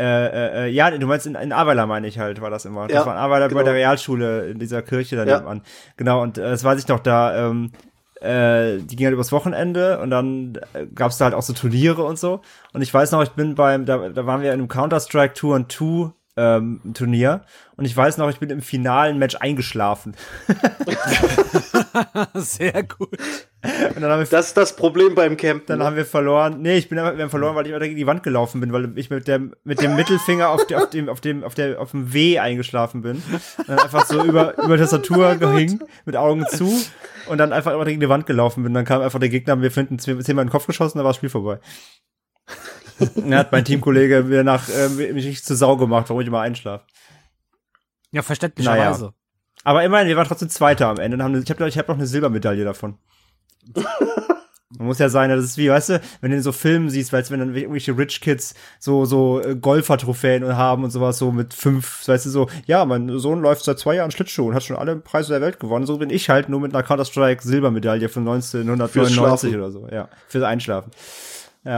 Speaker 2: äh, äh, äh, ja, du meinst in, in Aweiler meine ich halt, war das immer. Das
Speaker 4: Ja,
Speaker 2: war in Aweiler
Speaker 4: genau.
Speaker 2: bei der Realschule in dieser Kirche da
Speaker 4: Ja.
Speaker 2: nebenan. Genau, und äh, das weiß ich noch, da, ähm, äh, die ging halt übers Wochenende und dann äh, gab's da halt auch so Turniere und so. Und ich weiß noch, ich bin beim, da, da waren wir in einem Counter-Strike 2 und 2 ähm, Turnier und ich weiß noch, ich bin im finalen Match eingeschlafen. <laughs>
Speaker 3: Sehr gut.
Speaker 2: Und dann haben wir
Speaker 4: Das ist das Problem beim Campen.
Speaker 2: Dann
Speaker 4: ne?
Speaker 2: haben wir verloren. Nee, ich bin aber, wir haben verloren, weil ich gegen die Wand gelaufen bin, weil ich mit dem, mit dem Mittelfinger auf, der, auf dem, auf dem, auf der, auf dem W eingeschlafen bin. Und dann einfach so über, über Tastatur gehing, mit Augen zu. Und dann einfach immer gegen die Wand gelaufen bin. Dann kam einfach der Gegner, mir finden zehnmal in den Kopf geschossen, dann war das Spiel vorbei. Dann hat mein Teamkollege mir nach, äh, mich zur Sau gemacht, warum ich immer einschlafe.
Speaker 3: Ja, verständlicherweise.
Speaker 2: Aber immerhin, wir waren trotzdem Zweiter am Ende. Haben, ich habe ich hab noch eine Silbermedaille davon. <laughs> Man muss ja sein, das ist wie, weißt du, wenn du in so Filmen siehst, weißt du, wenn dann irgendwelche Rich Kids so, so äh, Golfer-Trophäen haben und sowas, so mit fünf, weißt du, so, ja, mein Sohn läuft seit zwei Jahren Schlittschuh und hat schon alle Preise der Welt gewonnen. So bin ich halt nur mit einer Counter-Strike Silbermedaille von 1999
Speaker 4: Schlafen.
Speaker 2: oder so, ja, fürs Einschlafen. Ja,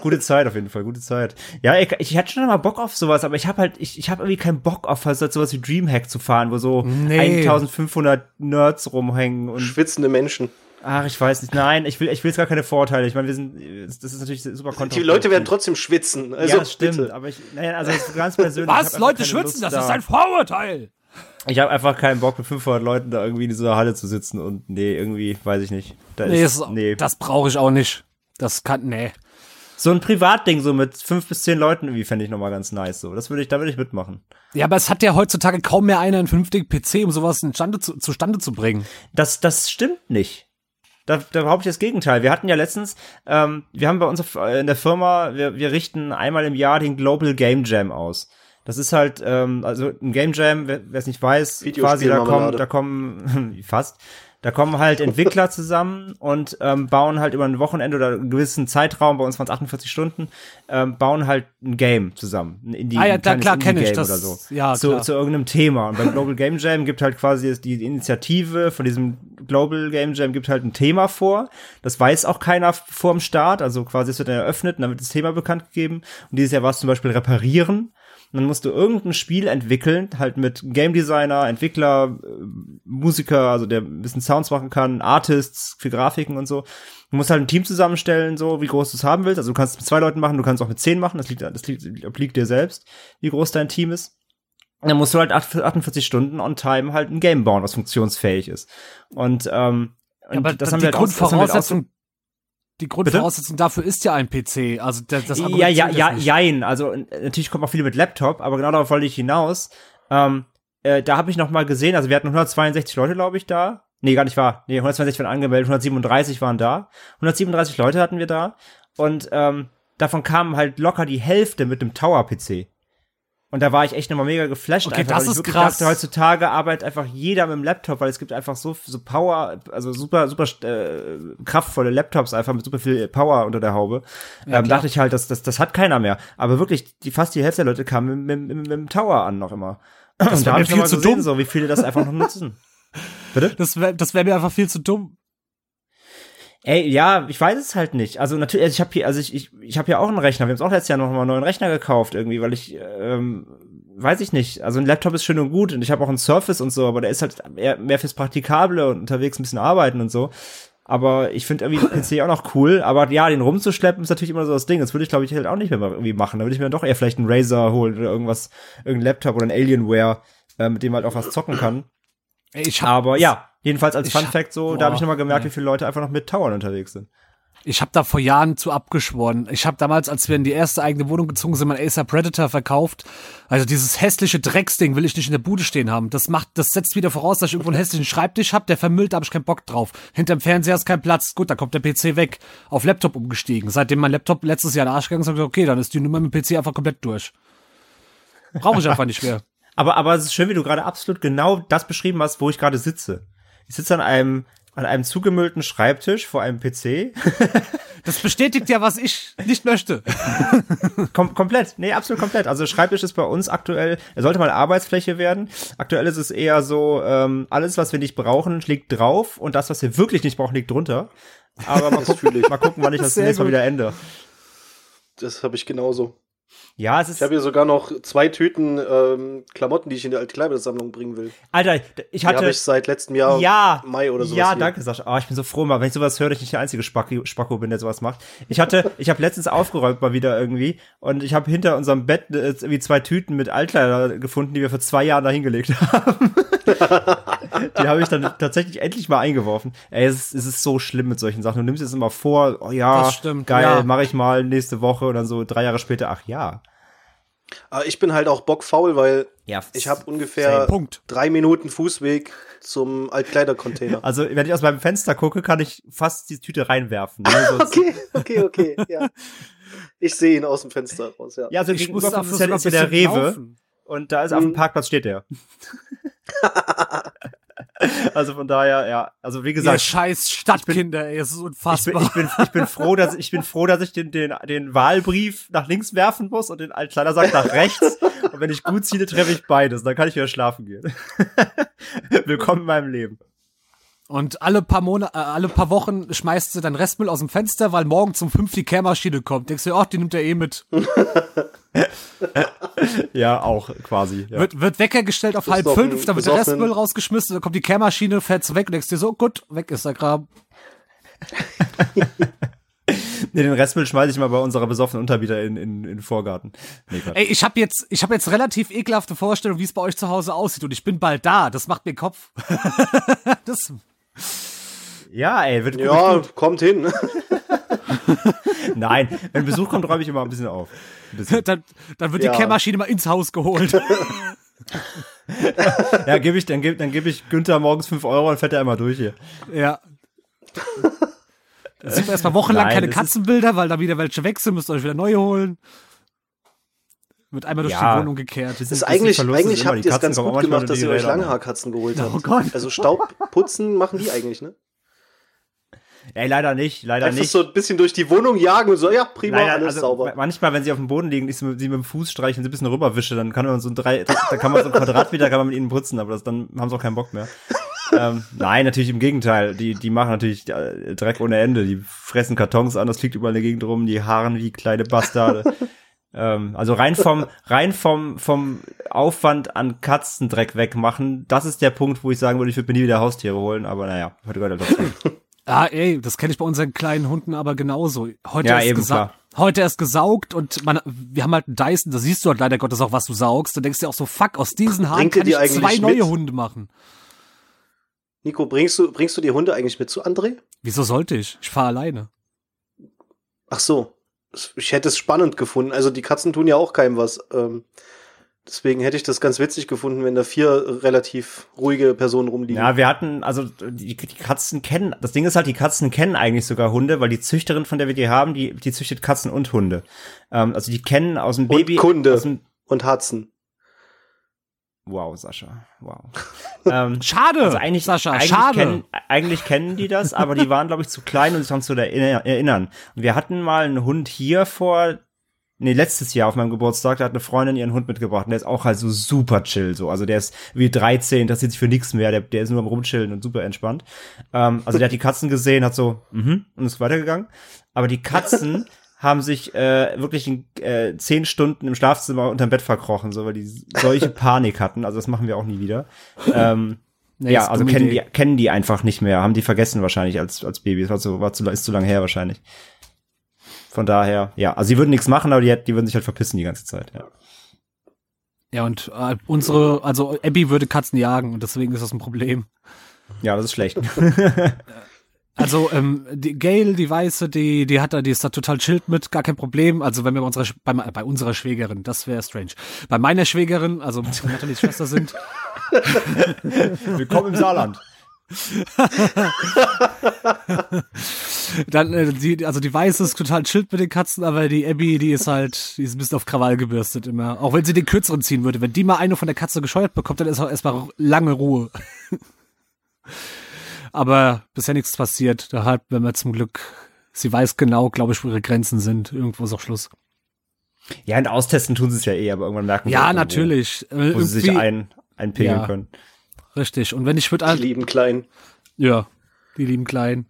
Speaker 2: gute Zeit auf jeden Fall, gute Zeit. Ja, ich, ich hatte schon mal Bock auf sowas, aber ich habe halt, ich, ich habe irgendwie keinen Bock auf halt sowas wie Dreamhack zu fahren, wo so
Speaker 3: Nee.
Speaker 2: 1500 Nerds rumhängen und
Speaker 4: Schwitzende Menschen.
Speaker 2: ach, ich weiß nicht. Nein, ich will, ich will jetzt gar keine Vorteile. Ich meine, wir sind, das ist natürlich super
Speaker 4: Die Leute werden trotzdem schwitzen. Also
Speaker 2: ja, das stimmt,
Speaker 4: bitte.
Speaker 2: aber ich, naja, also ganz persönlich. ich
Speaker 3: Was? Leute schwitzen,
Speaker 2: Lust
Speaker 3: das
Speaker 2: da.
Speaker 3: ist ein Vorurteil.
Speaker 2: Ich habe einfach keinen Bock, mit 500 Leuten da irgendwie in dieser Halle zu sitzen und nee, irgendwie, weiß ich nicht. Da
Speaker 3: Nee,
Speaker 2: ist,
Speaker 3: das,
Speaker 2: nee.
Speaker 3: das brauche ich auch nicht. Das kann, nee.
Speaker 2: So ein Privatding so mit fünf bis zehn Leuten irgendwie fände ich nochmal ganz nice. So, das würde ich, da würde ich mitmachen.
Speaker 3: Ja, aber es hat ja heutzutage kaum mehr einer einen vernünftigen PC, um sowas instande zu, zustande zu bringen.
Speaker 2: Das, das stimmt nicht. Da, da behaupte ich das Gegenteil. Wir hatten ja letztens, ähm, wir haben bei uns auf- in der Firma, wir, wir richten einmal im Jahr den Global Game Jam aus. Das ist halt, ähm, also ein Game Jam, wer es nicht weiß, quasi da kommen, da kommen, <laughs> fast, da kommen halt Entwickler zusammen und ähm, bauen halt über ein Wochenende oder einen gewissen Zeitraum, bei uns waren es 48 Stunden, ähm, bauen halt ein Game zusammen. Ein Indie,
Speaker 3: Ah ja, da- klar, kenn ich das.
Speaker 2: Oder so.
Speaker 3: Ja,
Speaker 2: zu,
Speaker 3: klar.
Speaker 2: zu irgendeinem Thema. Und beim Global Game Jam gibt halt quasi die Initiative von diesem Global Game Jam gibt halt ein Thema vor. Das weiß auch keiner vor dem Start. Also quasi es wird dann eröffnet und dann wird das Thema bekannt gegeben. Und dieses Jahr war es zum Beispiel reparieren. Und dann musst du irgendein Spiel entwickeln, halt mit Game Designer, Entwickler, äh, Musiker, also der ein bisschen Sounds machen kann, Artists für Grafiken und so. Du musst halt ein Team zusammenstellen, so wie groß du es haben willst. Also du kannst es mit zwei Leuten machen, du kannst es auch mit zehn machen. Das liegt, das liegt, obliegt dir selbst, wie groß dein Team ist. Und dann musst du halt 48 Stunden on time halt ein Game bauen, was funktionsfähig ist. Und, ähm, und
Speaker 3: aber
Speaker 2: das
Speaker 3: die
Speaker 2: haben wir halt wir halt
Speaker 3: Grundvoraussetzung, die Grundvoraussetzung dafür ist ja ein PC. Also das, das
Speaker 2: ja, ja, ja,
Speaker 3: nicht.
Speaker 2: jein. Also natürlich kommen auch viele mit Laptop, aber genau darauf wollte ich hinaus. Ähm, äh, da habe ich noch mal gesehen, also wir hatten 162 Leute, glaube ich, da. Nee, gar nicht wahr. Nee, 162 waren angemeldet, 137 waren da. 137 Leute hatten wir da. Und ähm, davon kamen halt locker die Hälfte mit einem Tower-PC. Und da war ich echt nochmal mega geflasht.
Speaker 3: Okay,
Speaker 2: einfach,
Speaker 3: das ist krass.
Speaker 2: Dachte, heutzutage arbeitet einfach jeder mit dem Laptop, weil es gibt einfach so, so Power, also super, super äh, kraftvolle Laptops einfach mit super viel Power unter der Haube.
Speaker 3: Ja,
Speaker 2: ähm, dachte ich halt, das, das, das hat keiner mehr. Aber wirklich, die, fast die Hälfte der Leute kamen mit, mit, mit, mit dem Tower an noch immer.
Speaker 3: Das
Speaker 2: Und da hab
Speaker 3: mir
Speaker 2: ich
Speaker 3: viel
Speaker 2: mal
Speaker 3: zu
Speaker 2: gesehen,
Speaker 3: dumm.
Speaker 2: so wie viele das einfach noch nutzen. <laughs> Bitte?
Speaker 3: Das wäre das wär mir einfach viel zu dumm.
Speaker 2: Ey, ja, ich weiß es halt nicht. Also natürlich, also ich habe hier, also ich, ich, ich habe ja auch einen Rechner. Wir haben uns auch letztes Jahr noch mal einen neuen Rechner gekauft irgendwie, weil ich, ähm, weiß ich nicht. Also ein Laptop ist schön und gut und ich habe auch einen Surface und so, aber der ist halt eher mehr fürs Praktikable und unterwegs ein bisschen arbeiten und so. Aber ich finde irgendwie den PC auch noch cool. Aber ja, den rumzuschleppen ist natürlich immer so das Ding. Das würde ich, glaube ich, halt auch nicht mehr mal irgendwie machen. Da würde ich mir dann doch eher vielleicht einen Razer holen oder irgendwas, irgendein Laptop oder ein Alienware, äh, mit dem man halt auch was zocken kann.
Speaker 3: Ich hab,
Speaker 2: Aber ja, jedenfalls als
Speaker 3: Ich
Speaker 2: Fun Fact so,
Speaker 3: boah,
Speaker 2: da habe ich noch mal gemerkt,
Speaker 3: nee.
Speaker 2: wie viele Leute einfach noch mit Towern unterwegs sind.
Speaker 3: Ich habe da vor Jahren zu abgeschworen. Ich habe damals, als wir in die erste eigene Wohnung gezogen sind, mein Acer Predator verkauft. Also dieses hässliche Drecksding will ich nicht in der Bude stehen haben. Das macht, das setzt wieder voraus, dass ich irgendwo einen hässlichen Schreibtisch habe, der vermüllt, da habe ich keinen Bock drauf. Hinterm Fernseher ist kein Platz. Gut, da kommt der PC weg. Auf Laptop umgestiegen. Seitdem mein Laptop letztes Jahr in den Arsch gegangen ist, habe ich gesagt, okay, dann ist die Nummer mit dem PC einfach komplett durch. Brauche ich einfach nicht mehr. <laughs>
Speaker 2: Aber, aber es ist schön, wie du gerade absolut genau das beschrieben hast, wo ich gerade sitze. Ich sitze an einem, an einem zugemüllten Schreibtisch vor einem PC. <laughs>
Speaker 3: Das bestätigt ja, was ich nicht möchte. <laughs>
Speaker 2: Kom komplett. Nee, absolut komplett. Also Schreibtisch ist bei uns aktuell, er sollte mal Arbeitsfläche werden. Aktuell ist es eher so, ähm, alles, was wir nicht brauchen, liegt drauf und das, was wir wirklich nicht brauchen, liegt drunter. Aber <laughs> mal, gucken, mal gucken, wann ich das nächste Mal wieder ende.
Speaker 4: Das habe ich genauso.
Speaker 2: Ja, es ist.
Speaker 4: Ich habe hier sogar noch zwei Tüten ähm, Klamotten, die ich in die Altkleidersammlung bringen will.
Speaker 2: Alter, ich
Speaker 4: Die habe
Speaker 2: hatte.
Speaker 4: ich seit letztem Jahr
Speaker 2: ja,
Speaker 4: Mai oder sowas.
Speaker 2: Ja,
Speaker 4: hier.
Speaker 2: danke, Sascha. Oh, ich bin so froh, mal, wenn ich sowas höre, dass ich nicht der einzige Spacko, Spacko bin, der sowas macht. Ich hatte, <laughs> ich habe letztens aufgeräumt mal wieder irgendwie und ich habe hinter unserem Bett äh, irgendwie zwei Tüten mit Altkleider gefunden, die wir vor zwei Jahren da hingelegt <laughs> haben. <laughs> die habe ich dann tatsächlich endlich mal eingeworfen. Ey, es ist, es ist so schlimm mit solchen Sachen. Du nimmst es immer vor, oh ja,
Speaker 3: Das stimmt,
Speaker 2: geil,
Speaker 3: ja.
Speaker 2: mache ich mal nächste Woche und dann so drei Jahre später, ach ja.
Speaker 4: Aber ich bin halt auch bockfaul, weil
Speaker 2: Ja,
Speaker 4: ich habe ungefähr
Speaker 3: Punkt.
Speaker 4: drei Minuten Fußweg zum Altkleidercontainer. <laughs>
Speaker 2: Also, wenn ich aus meinem Fenster gucke, kann ich fast die Tüte reinwerfen. Ne? <laughs>
Speaker 4: Okay, okay, okay, ja. <laughs> Ich sehe ihn aus dem Fenster raus, ja.
Speaker 2: Ja, also
Speaker 3: Ich muss sogar
Speaker 2: ist ja der Rewe.
Speaker 3: laufen.
Speaker 2: Und da ist auf dem
Speaker 4: Mhm.
Speaker 2: Parkplatz steht der. <laughs> also von daher, ja, also wie
Speaker 3: Ihr
Speaker 2: gesagt,
Speaker 3: scheiß Stadtkinder, ey, es ist
Speaker 2: ich bin,
Speaker 3: unfassbar.
Speaker 2: ich bin, ich bin froh, dass <laughs> ich bin froh, dass ich den, den, den Wahlbrief nach links werfen muss und den Altkleidersack nach rechts. Und wenn ich gut ziele, treffe ich beides. Dann kann ich wieder schlafen gehen. <laughs> Willkommen in meinem Leben.
Speaker 3: Und alle paar Monate, äh, alle paar Wochen schmeißt du dein Restmüll aus dem Fenster, weil morgen zum fünf die Kehrmaschine kommt. Denkst du, ach, die nimmt er eh mit. <laughs>
Speaker 2: Ja, auch quasi. Ja.
Speaker 3: Wird, wird Wecker gestellt auf halb
Speaker 4: doch
Speaker 3: fünf, dann wird der Restmüll rausgeschmissen, dann kommt die Kehrmaschine, fährt weg und denkst dir so, gut, weg ist der Kram. <laughs>
Speaker 2: Nee, den Restmüll schmeiße ich mal bei unserer besoffenen Unterbieter in, in, in den Vorgarten. Nee.
Speaker 3: Ey, ich habe jetzt, ich habe jetzt relativ ekelhafte Vorstellung, wie es bei euch zu Hause aussieht und ich bin bald da. Das macht mir Kopf. <laughs> das,
Speaker 2: Ja, ey, wird
Speaker 4: Ja,
Speaker 2: gut.
Speaker 4: kommt hin. <laughs>
Speaker 2: Nein, wenn Besuch kommt, räume ich immer ein bisschen auf. Ein bisschen. <laughs>
Speaker 3: dann, dann wird
Speaker 4: Ja.
Speaker 3: die Kehrmaschine mal ins Haus geholt. <laughs>
Speaker 2: Ja, gebe ich, dann gebe dann geb ich Günther morgens 5 Euro und fährt er einmal durch hier.
Speaker 3: ja. Dann sieht man erstmal wochenlang
Speaker 2: Nein,
Speaker 3: keine Katzenbilder, weil da wieder welche wechseln, müsst ihr euch wieder neue holen. Wird einmal durch
Speaker 2: Ja.
Speaker 3: die Wohnung gekehrt.
Speaker 2: Das
Speaker 4: ist
Speaker 2: ist
Speaker 4: eigentlich, eigentlich habt
Speaker 2: die
Speaker 4: ihr es
Speaker 2: Katzen
Speaker 4: ganz gut gemacht, dass ihr euch. Langhaarkatzen geholt habt.
Speaker 3: Oh Gott.
Speaker 4: Also Staubputzen machen die eigentlich, ne?
Speaker 2: Ey, leider nicht, leider
Speaker 4: Einfach
Speaker 2: nicht.
Speaker 4: so ein bisschen durch die Wohnung jagen und so, ja, prima,
Speaker 2: Leider,
Speaker 4: alles
Speaker 2: also,
Speaker 4: sauber.
Speaker 2: Manchmal, wenn sie auf dem Boden liegen, ich sie mit, dem Fuß streichen, sie ein bisschen rüberwische, dann kann man so ein drei, da kann man so ein Quadratmeter kann man mit ihnen putzen, aber das, dann haben sie auch keinen Bock mehr. ähm, nein, natürlich im Gegenteil. Die, die machen natürlich äh, Dreck ohne Ende. Die fressen Kartons an, das fliegt überall in der Gegend rum, die haaren wie kleine Bastarde. Ähm, also rein vom, <laughs> rein vom, vom Aufwand an Katzendreck wegmachen, das ist der Punkt, wo ich sagen würde, ich würde mir nie wieder Haustiere holen, aber naja, heute gehört halt dazu. <laughs>
Speaker 3: Ah, ey, das kenne ich bei unseren kleinen Hunden aber genauso. Heute
Speaker 2: Ja,
Speaker 3: erst
Speaker 2: eben,
Speaker 3: gesa-
Speaker 2: klar.
Speaker 3: Heute erst gesaugt und man, wir haben halt einen Dyson, da siehst du halt leider Gottes auch, was du saugst. Du denkst dir auch so, fuck, aus diesen Haaren
Speaker 4: Bringt
Speaker 3: kann ich zwei neue
Speaker 4: mit?
Speaker 3: Hunde machen.
Speaker 4: Nico, bringst du, bringst du die Hunde eigentlich mit zu André?
Speaker 3: Wieso sollte ich? Ich fahre alleine.
Speaker 4: Ach so. Ich hätte es spannend gefunden. Also die Katzen tun ja auch keinem was. Ähm, deswegen hätte ich das ganz witzig gefunden, wenn da vier relativ ruhige Personen rumliegen.
Speaker 2: Ja, wir hatten, also die, die Katzen kennen, das Ding ist halt, die Katzen kennen eigentlich sogar Hunde, weil die Züchterin, von der wir die haben, die, die züchtet Katzen und Hunde. Ähm, also die kennen aus dem
Speaker 4: Und
Speaker 2: Baby.
Speaker 4: Kunde.
Speaker 2: Aus dem,
Speaker 4: Und Hudson.
Speaker 2: Wow, Sascha, wow. <laughs> ähm,
Speaker 3: Schade,
Speaker 2: also eigentlich,
Speaker 3: Sascha,
Speaker 2: eigentlich
Speaker 3: schade.
Speaker 2: Kennen, eigentlich kennen die das, aber die waren, glaube ich, zu klein, um sich daran zu erinner- erinnern. Und wir hatten mal einen Hund hier vor, nee, letztes Jahr auf meinem Geburtstag, da hat eine Freundin ihren Hund mitgebracht und der ist auch halt so super chill, so. Also der ist wie 13, interessiert sich für nichts mehr, der, der ist nur am Rumchillen und super entspannt. Ähm, also der hat die Katzen gesehen, hat so, mhm, und ist weitergegangen. Aber die Katzen <laughs> haben sich äh, wirklich in, äh, zehn Stunden im Schlafzimmer unterm Bett verkrochen, so, weil die solche <laughs> Panik hatten. Also das machen wir auch nie wieder. Ähm,
Speaker 3: Nee,
Speaker 2: ja, also kennen die,
Speaker 3: Idee.
Speaker 2: kennen die einfach nicht mehr, haben die vergessen wahrscheinlich als, als Babys, war zu, war zu, ist zu lange her wahrscheinlich. Von daher, ja, also sie würden nichts machen, aber die, die würden sich halt verpissen die ganze Zeit, ja.
Speaker 3: Ja, und äh, unsere, also Abby würde Katzen jagen und deswegen ist das ein Problem.
Speaker 2: Ja, das ist schlecht. <laughs> <laughs>
Speaker 3: Also, ähm, die Gail, die Weiße, die, die hat da, die ist da total chillt mit, gar kein Problem. Also, wenn wir bei unserer, bei, bei unserer Schwägerin, das wäre strange. Bei meiner Schwägerin, also wenn Nathalies Schwester sind, <laughs>
Speaker 2: Willkommen im Saarland. <laughs>
Speaker 3: dann, äh, die, also die Weiße ist total chillt mit den Katzen, aber die Abby, die ist halt, die ist ein bisschen auf Krawall gebürstet immer. Auch wenn sie den kürzeren ziehen würde. Wenn die mal eine von der Katze gescheuert bekommt, dann ist auch erstmal lange Ruhe. Aber bisher nichts passiert. Deshalb, wenn wir zum Glück, sie weiß genau, glaube ich, wo ihre Grenzen sind. Irgendwo ist auch Schluss.
Speaker 2: Ja, und austesten tun sie es ja eh, aber irgendwann merken sie
Speaker 3: Ja, natürlich. Äh,
Speaker 2: Wo, wo sie sich ein, einpegeln
Speaker 3: Ja.
Speaker 2: können.
Speaker 3: Richtig. Und wenn ich würde
Speaker 4: Die lieben Kleinen.
Speaker 3: ja, die lieben Kleinen.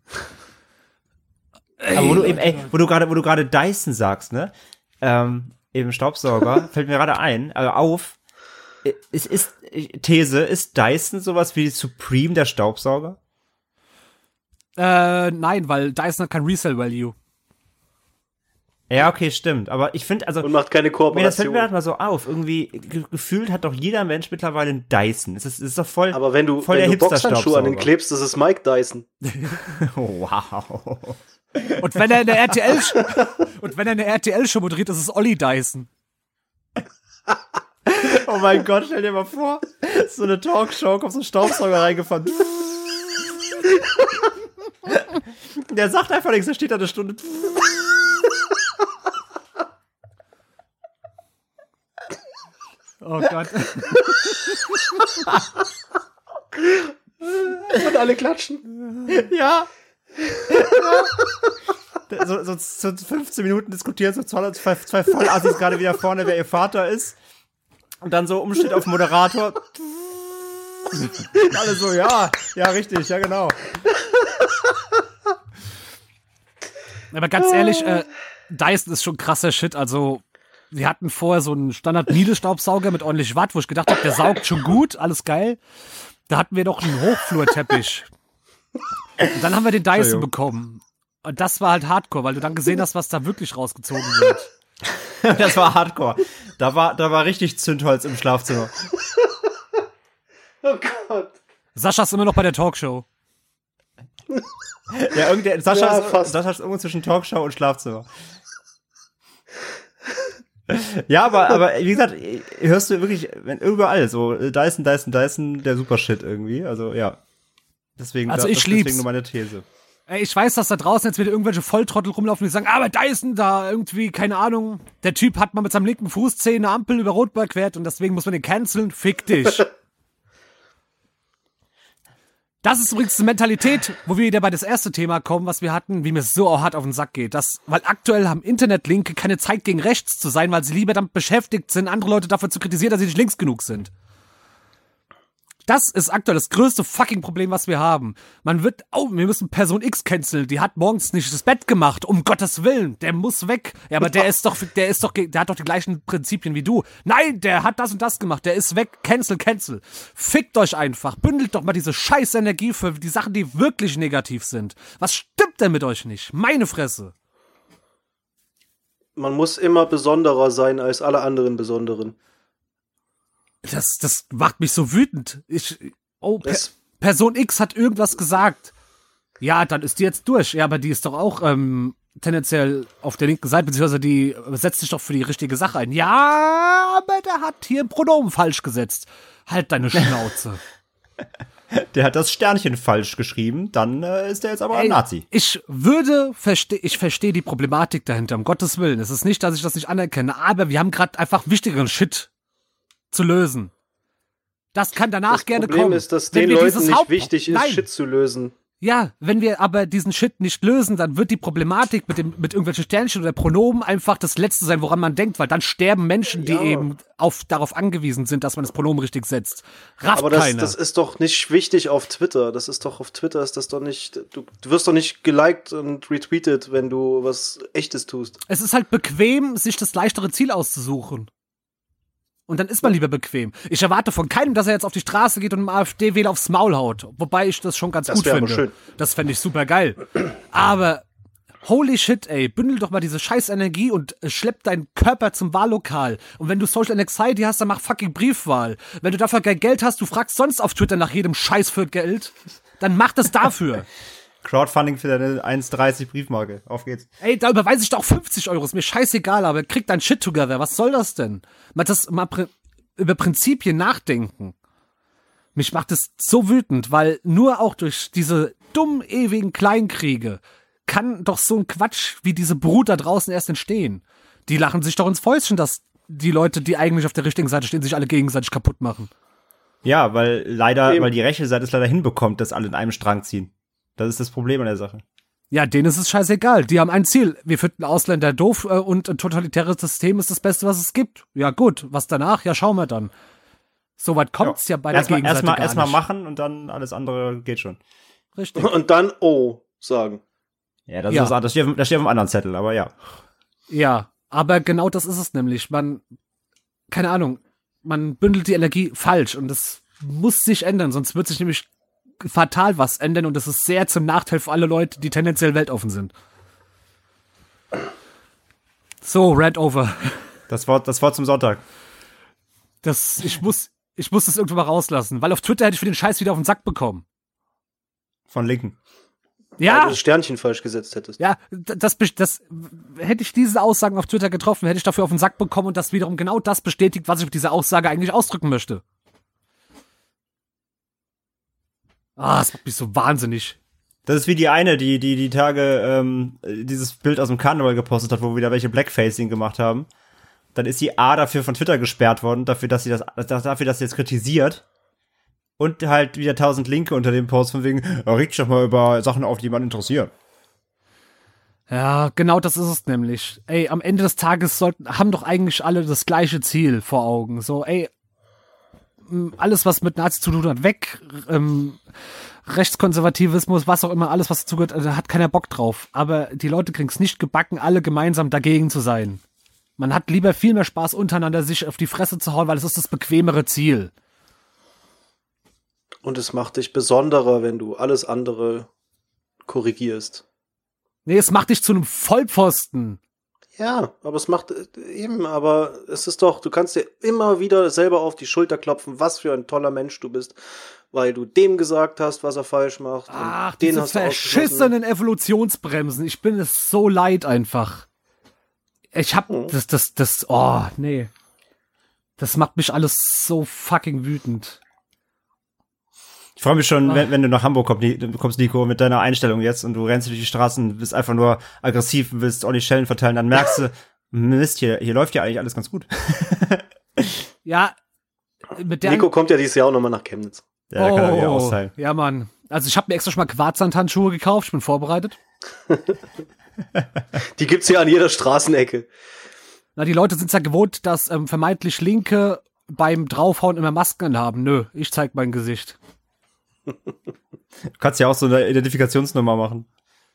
Speaker 2: Aber wo du eben, ey, wo du gerade, wo du gerade Dyson sagst, ne? Ähm, eben Staubsauger, <laughs> fällt mir gerade ein, also auf. Es ist, These, ist Dyson sowas wie Supreme der Staubsauger?
Speaker 3: Äh, nein, weil Dyson hat kein Resale-Value.
Speaker 2: Ja, okay, stimmt. Aber ich finde, also.
Speaker 4: Und macht keine
Speaker 2: Mir das fällt
Speaker 4: Kooperation.
Speaker 2: mir halt mal so auf. Irgendwie, ge gefühlt hat doch jeder Mensch mittlerweile einen Dyson. Es ist, es ist doch voll.
Speaker 4: Aber wenn du,
Speaker 2: voll
Speaker 4: wenn
Speaker 2: der
Speaker 4: du Boxhandschuhe an den klebst, das ist Mike Dyson. <laughs>
Speaker 2: Wow.
Speaker 3: Und wenn er eine RTL und wenn er eine RTL-Show moderiert, ist es Olli Dyson. <laughs>
Speaker 2: Oh mein Gott, stell dir mal vor, so eine Talkshow, kommt so ein Staubsauger reingefahren. <laughs> Der sagt einfach nichts, der steht da eine Stunde.
Speaker 3: Oh Gott.
Speaker 4: Und alle klatschen.
Speaker 2: Ja. So, so, so 15 Minuten diskutieren so zwei, zwei, zwei Vollassis gerade wieder vorne, wer ihr Vater ist. Und dann so Umschnitt auf Moderator. Alle so, ja, ja, richtig, ja, genau.
Speaker 3: Aber ganz ehrlich, äh, Dyson ist schon krasser Shit. Also, wir hatten vorher so einen Standard-Niedelstaubsauger mit ordentlich Watt, wo ich gedacht habe, der saugt schon gut, alles geil. Da hatten wir doch einen Hochflurteppich. Und dann haben wir den Dyson bekommen. Und das war halt Hardcore, weil du dann gesehen hast, was da wirklich rausgezogen wird. <laughs>
Speaker 2: Das war Hardcore. Da war, da war richtig Zündholz im Schlafzimmer.
Speaker 4: Oh Gott.
Speaker 3: Sascha ist immer noch bei der Talkshow.
Speaker 2: Ja, irgendwie, Sascha,
Speaker 4: Ja,
Speaker 2: ist,
Speaker 4: fast.
Speaker 2: Sascha ist irgendwo zwischen Talkshow und Schlafzimmer. ja, aber, aber wie gesagt, hörst du wirklich wenn überall so Dyson, Dyson, Dyson, der Supershit irgendwie. Also ja. Deswegen,
Speaker 3: Also ich
Speaker 2: das
Speaker 3: lieb's.
Speaker 2: deswegen nur meine These.
Speaker 3: Ey, ich weiß, dass da draußen jetzt wieder irgendwelche Volltrottel rumlaufen, die sagen, aber Dyson da irgendwie, keine Ahnung, der Typ hat mal mit seinem linken Fußzeh eine Ampel über Rot überquert und deswegen muss man den canceln. Fick dich. <laughs> Das ist übrigens eine Mentalität, wo wir wieder bei das erste Thema kommen, was wir hatten, wie mir es so auch hart auf den Sack geht. Das, weil aktuell haben Internetlinke keine Zeit gegen rechts zu sein, weil sie lieber damit beschäftigt sind, andere Leute dafür zu kritisieren, dass sie nicht links genug sind. Das ist aktuell das größte fucking Problem, was wir haben. Man wird, oh, wir müssen Person X canceln. Die hat morgens nicht das Bett gemacht. Um Gottes Willen, der muss weg. Ja, aber der <laughs> ist doch, der ist doch, der hat doch die gleichen Prinzipien wie du. Nein, der hat das und das gemacht. Der ist weg. Cancel, cancel. Fickt euch einfach. Bündelt doch mal diese scheiß Energie für die Sachen, die wirklich negativ sind. Was stimmt denn mit euch nicht? Meine Fresse.
Speaker 4: Man muss immer besonderer sein als alle anderen Besonderen.
Speaker 3: Das, das macht mich so wütend. Ich, oh, per, Person X hat irgendwas gesagt. Ja, dann ist die jetzt durch. Ja, aber die ist doch auch ähm, tendenziell auf der linken Seite, beziehungsweise die setzt sich doch für die richtige Sache ein. Ja, aber der hat hier ein Pronomen falsch gesetzt. Halt deine Schnauze. <laughs>
Speaker 2: Der hat das Sternchen falsch geschrieben, dann äh, ist der jetzt aber ein Nazi.
Speaker 3: Ich würde verstehen, ich verstehe die Problematik dahinter, um Gottes Willen. Es ist nicht, dass ich das nicht anerkenne, aber wir haben gerade einfach wichtigeren Shit zu lösen. Das kann danach
Speaker 4: Das
Speaker 3: gerne
Speaker 4: Problem
Speaker 3: kommen.
Speaker 4: ist, dass den Leuten nicht
Speaker 3: Haupt-
Speaker 4: wichtig ist,
Speaker 3: Nein.
Speaker 4: Shit zu lösen.
Speaker 3: Ja, wenn wir aber diesen Shit nicht lösen, dann wird die Problematik mit, dem, mit irgendwelchen Sternchen oder Pronomen einfach das Letzte sein, woran man denkt, weil dann sterben Menschen, die
Speaker 4: Ja.
Speaker 3: eben auf, darauf angewiesen sind, dass man das Pronomen richtig setzt. Rafft
Speaker 4: Aber das,
Speaker 3: keiner.
Speaker 4: das ist doch nicht wichtig auf Twitter. Das ist doch auf Twitter ist das doch nicht. Du, du wirst doch nicht geliked und retweetet, wenn du was Echtes tust.
Speaker 3: es ist halt bequem, sich das leichtere Ziel auszusuchen. Und dann ist man lieber bequem. Ich erwarte von keinem, dass er jetzt auf die Straße geht und einem AfD-Wähler aufs Maul haut. Wobei ich das schon ganz
Speaker 4: Das
Speaker 3: gut finde.
Speaker 4: schön.
Speaker 3: Das fände ich super geil. Aber holy shit, ey, bündel doch mal diese scheiß Energie und äh, schlepp deinen Körper zum Wahllokal. Und wenn du Social Anxiety hast, dann mach fucking Briefwahl. Wenn du dafür kein Geld hast, du fragst sonst auf Twitter nach jedem Scheiß für Geld, dann mach das dafür. <laughs>
Speaker 2: Crowdfunding für deine 1,30 Briefmarke. Auf geht's.
Speaker 3: Ey, da überweise ich doch 50 Euro, ist mir scheißegal, aber krieg dein Shit together. Was soll das denn? Mal das mal pr über Prinzipien nachdenken. Mich macht es so wütend, weil nur auch durch diese dummen, ewigen Kleinkriege kann doch so ein Quatsch wie diese Brut da draußen erst entstehen. Die lachen sich doch ins Fäustchen, dass die Leute, die eigentlich auf der richtigen Seite stehen, sich alle gegenseitig kaputt machen.
Speaker 2: Ja, weil leider,
Speaker 4: Eben.
Speaker 2: weil die rechte Seite es leider hinbekommt, dass alle in einem Strang ziehen. Das ist das Problem an der Sache.
Speaker 3: Ja, denen ist es scheißegal. Die haben ein Ziel. Wir finden Ausländer doof äh, und ein totalitäres System ist das Beste, was es gibt. Ja, gut. Was danach? Ja, schauen wir dann. Soweit kommt's ja, bei der
Speaker 2: Erstmal
Speaker 3: Gegenseite
Speaker 2: erstmal
Speaker 3: nicht.
Speaker 2: machen und dann alles andere geht schon.
Speaker 3: Richtig. <laughs>
Speaker 4: Und dann oh sagen.
Speaker 2: Ja, das,
Speaker 3: Ja.
Speaker 2: Ist, das, steht, das steht auf einem anderen Zettel, aber ja.
Speaker 3: Ja, aber genau das ist es nämlich. Man, keine Ahnung, man bündelt die Energie falsch und das muss sich ändern, sonst wird sich nämlich fatal was ändern und das ist sehr zum Nachteil für alle Leute, die tendenziell weltoffen sind. So, Rant over.
Speaker 2: Das Wort, das Wort zum Sonntag.
Speaker 3: Das, ich muss, ich muss das irgendwo mal rauslassen, weil auf Twitter hätte ich für den Scheiß wieder auf den Sack bekommen.
Speaker 2: Von Linken.
Speaker 4: Weil
Speaker 3: Ja,
Speaker 4: du das Sternchen falsch gesetzt hättest.
Speaker 3: ja, das, best- das, hätte ich diese Aussagen auf Twitter getroffen, hätte ich dafür auf den Sack bekommen und das wiederum genau das bestätigt, was ich mit dieser Aussage eigentlich ausdrücken möchte. Ah, das macht mich so wahnsinnig.
Speaker 2: Das ist wie die eine, die die die Tage ähm, dieses Bild aus dem Karneval gepostet hat, wo wieder welche Blackfacing gemacht haben. Dann ist die A dafür von Twitter gesperrt worden, dafür, dass sie das, das dafür, dass sie jetzt kritisiert. Und halt wieder tausend Linke unter dem Post von wegen, "Ja, reg doch mal über Sachen auf, die man interessieren.
Speaker 3: Ja, genau das ist es nämlich. Ey, am Ende des Tages sollten, haben doch eigentlich alle das gleiche Ziel vor Augen. So, ey, alles, was mit Nazis zu tun hat, weg. Ähm, Rechtskonservativismus, was auch immer, alles, was dazu gehört, also, da hat keiner Bock drauf. Aber die Leute kriegen es nicht gebacken, alle gemeinsam dagegen zu sein. Man hat lieber viel mehr Spaß untereinander, sich auf die Fresse zu hauen, weil es ist das bequemere Ziel.
Speaker 4: Und es macht dich besonderer, wenn du alles andere korrigierst.
Speaker 3: Nee, es macht dich zu einem Vollpfosten.
Speaker 4: Ja, aber es macht äh, eben, aber es ist doch, du kannst dir immer wieder selber auf die Schulter klopfen, was für ein toller Mensch du bist, weil du dem gesagt hast, was er falsch macht.
Speaker 3: Ach,
Speaker 4: den
Speaker 3: diese
Speaker 4: hast du ausgeschlossen.
Speaker 3: verschissenen Evolutionsbremsen. Ich bin es so leid einfach. Ich hab
Speaker 4: Mhm.
Speaker 3: das, das, das, oh, nee. Das macht mich alles so fucking wütend.
Speaker 2: Ich freue mich schon, wenn, wenn du nach Hamburg kommst, Ni- kommst, Nico, mit deiner Einstellung jetzt und du rennst durch die Straßen, bist einfach nur aggressiv, willst auch die Schellen verteilen, dann merkst du, <laughs> Mist, hier, hier läuft ja eigentlich alles ganz gut. <laughs>
Speaker 3: Ja, mit der.
Speaker 4: Nico kommt ja dieses Jahr auch nochmal nach Chemnitz.
Speaker 2: Ja, da kann er
Speaker 3: oh,
Speaker 2: austeilen.
Speaker 3: ja, Mann. Also ich habe mir extra schon mal Quarzsandhandschuhe gekauft. Ich bin vorbereitet. <laughs>
Speaker 4: Die gibt's ja an jeder Straßenecke.
Speaker 3: Na, die Leute sind ja gewohnt, dass ähm, vermeintlich Linke beim Draufhauen immer Masken haben. Nö, ich zeig mein Gesicht.
Speaker 2: Du kannst ja auch so eine Identifikationsnummer machen.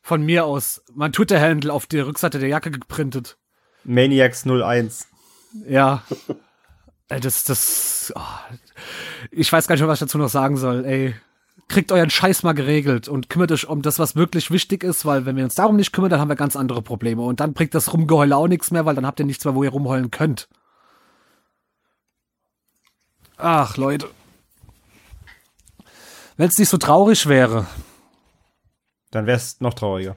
Speaker 3: Von mir aus. Mein Twitter-Handle auf der Rückseite der Jacke geprintet.
Speaker 2: Maniacs 01.
Speaker 3: Ja. Ey, das, das, oh, ich weiß gar nicht mehr, was ich dazu noch sagen soll, ey. Kriegt euren Scheiß mal geregelt und kümmert euch um das, was wirklich wichtig ist, weil wenn wir uns darum nicht kümmern, dann haben wir ganz andere Probleme. Und dann bringt das Rumgeheule auch nichts mehr, weil dann habt ihr nichts mehr, wo ihr rumheulen könnt. Ach, Leute. Wenn es nicht so traurig wäre.
Speaker 2: Dann wär's noch trauriger.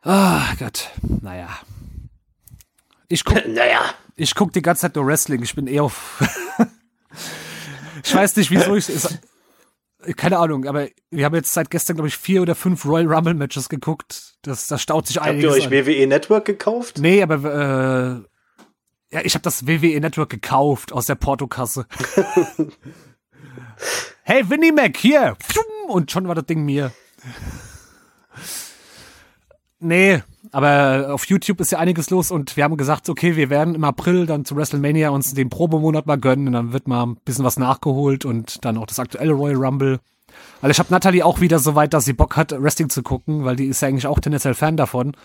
Speaker 3: Ah, Gott. Naja. Ich guck, <laughs>
Speaker 4: Naja.
Speaker 3: Ich guck die ganze Zeit nur Wrestling. Ich bin eher auf. <laughs> ich weiß nicht, wieso ich. Ist, keine Ahnung, aber wir haben jetzt seit gestern, glaube ich, vier oder fünf Royal Rumble Matches geguckt. Das, das staut sich
Speaker 4: Habt ihr
Speaker 3: einiges
Speaker 4: euch. WWE Network gekauft?
Speaker 3: Nee, aber äh, ja, ich habe das WWE Network gekauft aus der Portokasse. <laughs> hey, Winnie Mac, hier! Und schon war das Ding mir. Nee, aber auf YouTube ist ja einiges los und wir haben gesagt, okay, wir werden im April dann zu WrestleMania uns den Probemonat mal gönnen und dann wird mal ein bisschen was nachgeholt und dann auch das aktuelle Royal Rumble. Weil ich habe Natalie auch wieder so weit, dass sie Bock hat, Wrestling zu gucken, weil die ist ja eigentlich auch tendenziell Fan davon.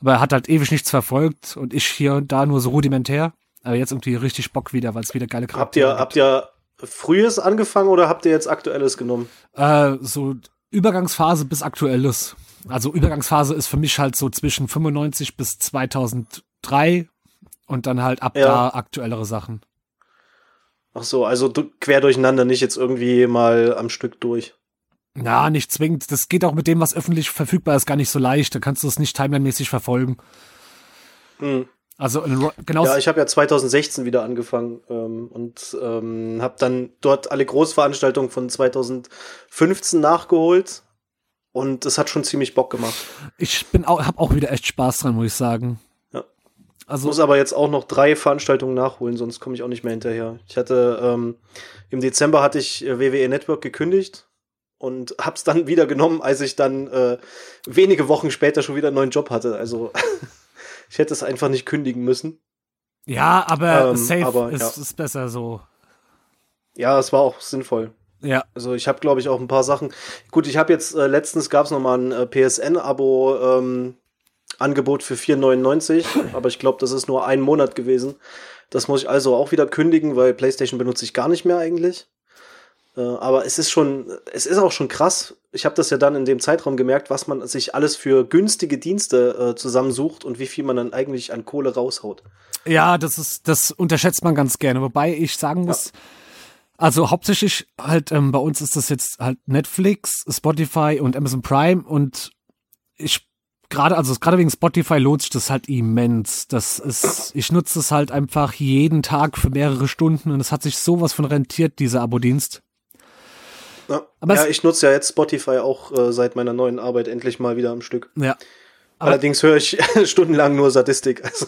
Speaker 3: Aber er hat halt ewig nichts verfolgt und ich hier und da nur so rudimentär. Aber jetzt irgendwie richtig Bock wieder, weil es wieder geile
Speaker 4: Habt ihr, habt ihr frühes angefangen oder habt ihr jetzt aktuelles genommen?
Speaker 3: Äh, so Übergangsphase bis aktuelles. Also Übergangsphase ist für mich halt so zwischen 95 bis 2003 und dann halt ab
Speaker 4: Ja.
Speaker 3: da aktuellere Sachen.
Speaker 4: Ach so, also du- quer durcheinander, nicht jetzt irgendwie mal am Stück durch.
Speaker 3: Na, nicht zwingend. Das geht auch mit dem, was öffentlich verfügbar ist, gar nicht so leicht. Da kannst du es nicht timeline-mäßig verfolgen.
Speaker 4: Hm.
Speaker 3: Also genau.
Speaker 4: Ja, ich habe ja 2016 wieder angefangen ähm, und ähm, habe dann dort alle Großveranstaltungen von 2015 nachgeholt und es hat schon ziemlich Bock gemacht.
Speaker 3: ich bin auch, hab auch wieder echt Spaß dran, muss ich sagen.
Speaker 4: Ja.
Speaker 3: Also
Speaker 4: Muss aber jetzt auch noch drei Veranstaltungen nachholen, sonst komme ich auch nicht mehr hinterher. Ich hatte ähm, im Dezember hatte ich äh, WWE Network gekündigt und hab's dann <laughs> wieder genommen, als ich dann äh, wenige Wochen später schon wieder einen neuen Job hatte. Also <laughs> ich hätte es einfach nicht kündigen müssen.
Speaker 3: ja, aber
Speaker 4: Ähm,
Speaker 3: safe
Speaker 4: aber,
Speaker 3: ist,
Speaker 4: ja.
Speaker 3: ist besser so.
Speaker 4: Ja, es war auch sinnvoll.
Speaker 3: Ja.
Speaker 4: Also ich habe, glaube ich, auch ein paar Sachen. Gut, ich habe jetzt, äh, letztens gab es nochmal ein äh, PSN-Abo ähm, Angebot für 4,99, <laughs> aber ich glaube, das ist nur ein Monat gewesen. Das muss ich also auch wieder kündigen, weil PlayStation benutze ich gar nicht mehr eigentlich. Äh, aber es ist schon, es ist auch schon krass. Ich habe das ja dann in dem Zeitraum gemerkt, was man sich alles für günstige Dienste äh, zusammensucht und wie viel man dann eigentlich an Kohle raushaut.
Speaker 3: Ja, das ist, das unterschätzt man ganz gerne. Wobei ich sagen muss, also hauptsächlich halt ähm, bei uns ist das jetzt halt Netflix, Spotify und Amazon Prime und ich gerade also gerade wegen Spotify lohnt sich das halt immens. Das ist ich nutze es halt einfach jeden Tag für mehrere Stunden und es hat sich sowas von rentiert dieser Abo-Dienst.
Speaker 4: Ja,
Speaker 3: Aber
Speaker 4: ja ich nutze ja jetzt Spotify auch äh, seit meiner neuen Arbeit endlich mal wieder am Stück.
Speaker 3: Ja. Aber-
Speaker 4: Allerdings höre ich <laughs> stundenlang nur Sadistik. Also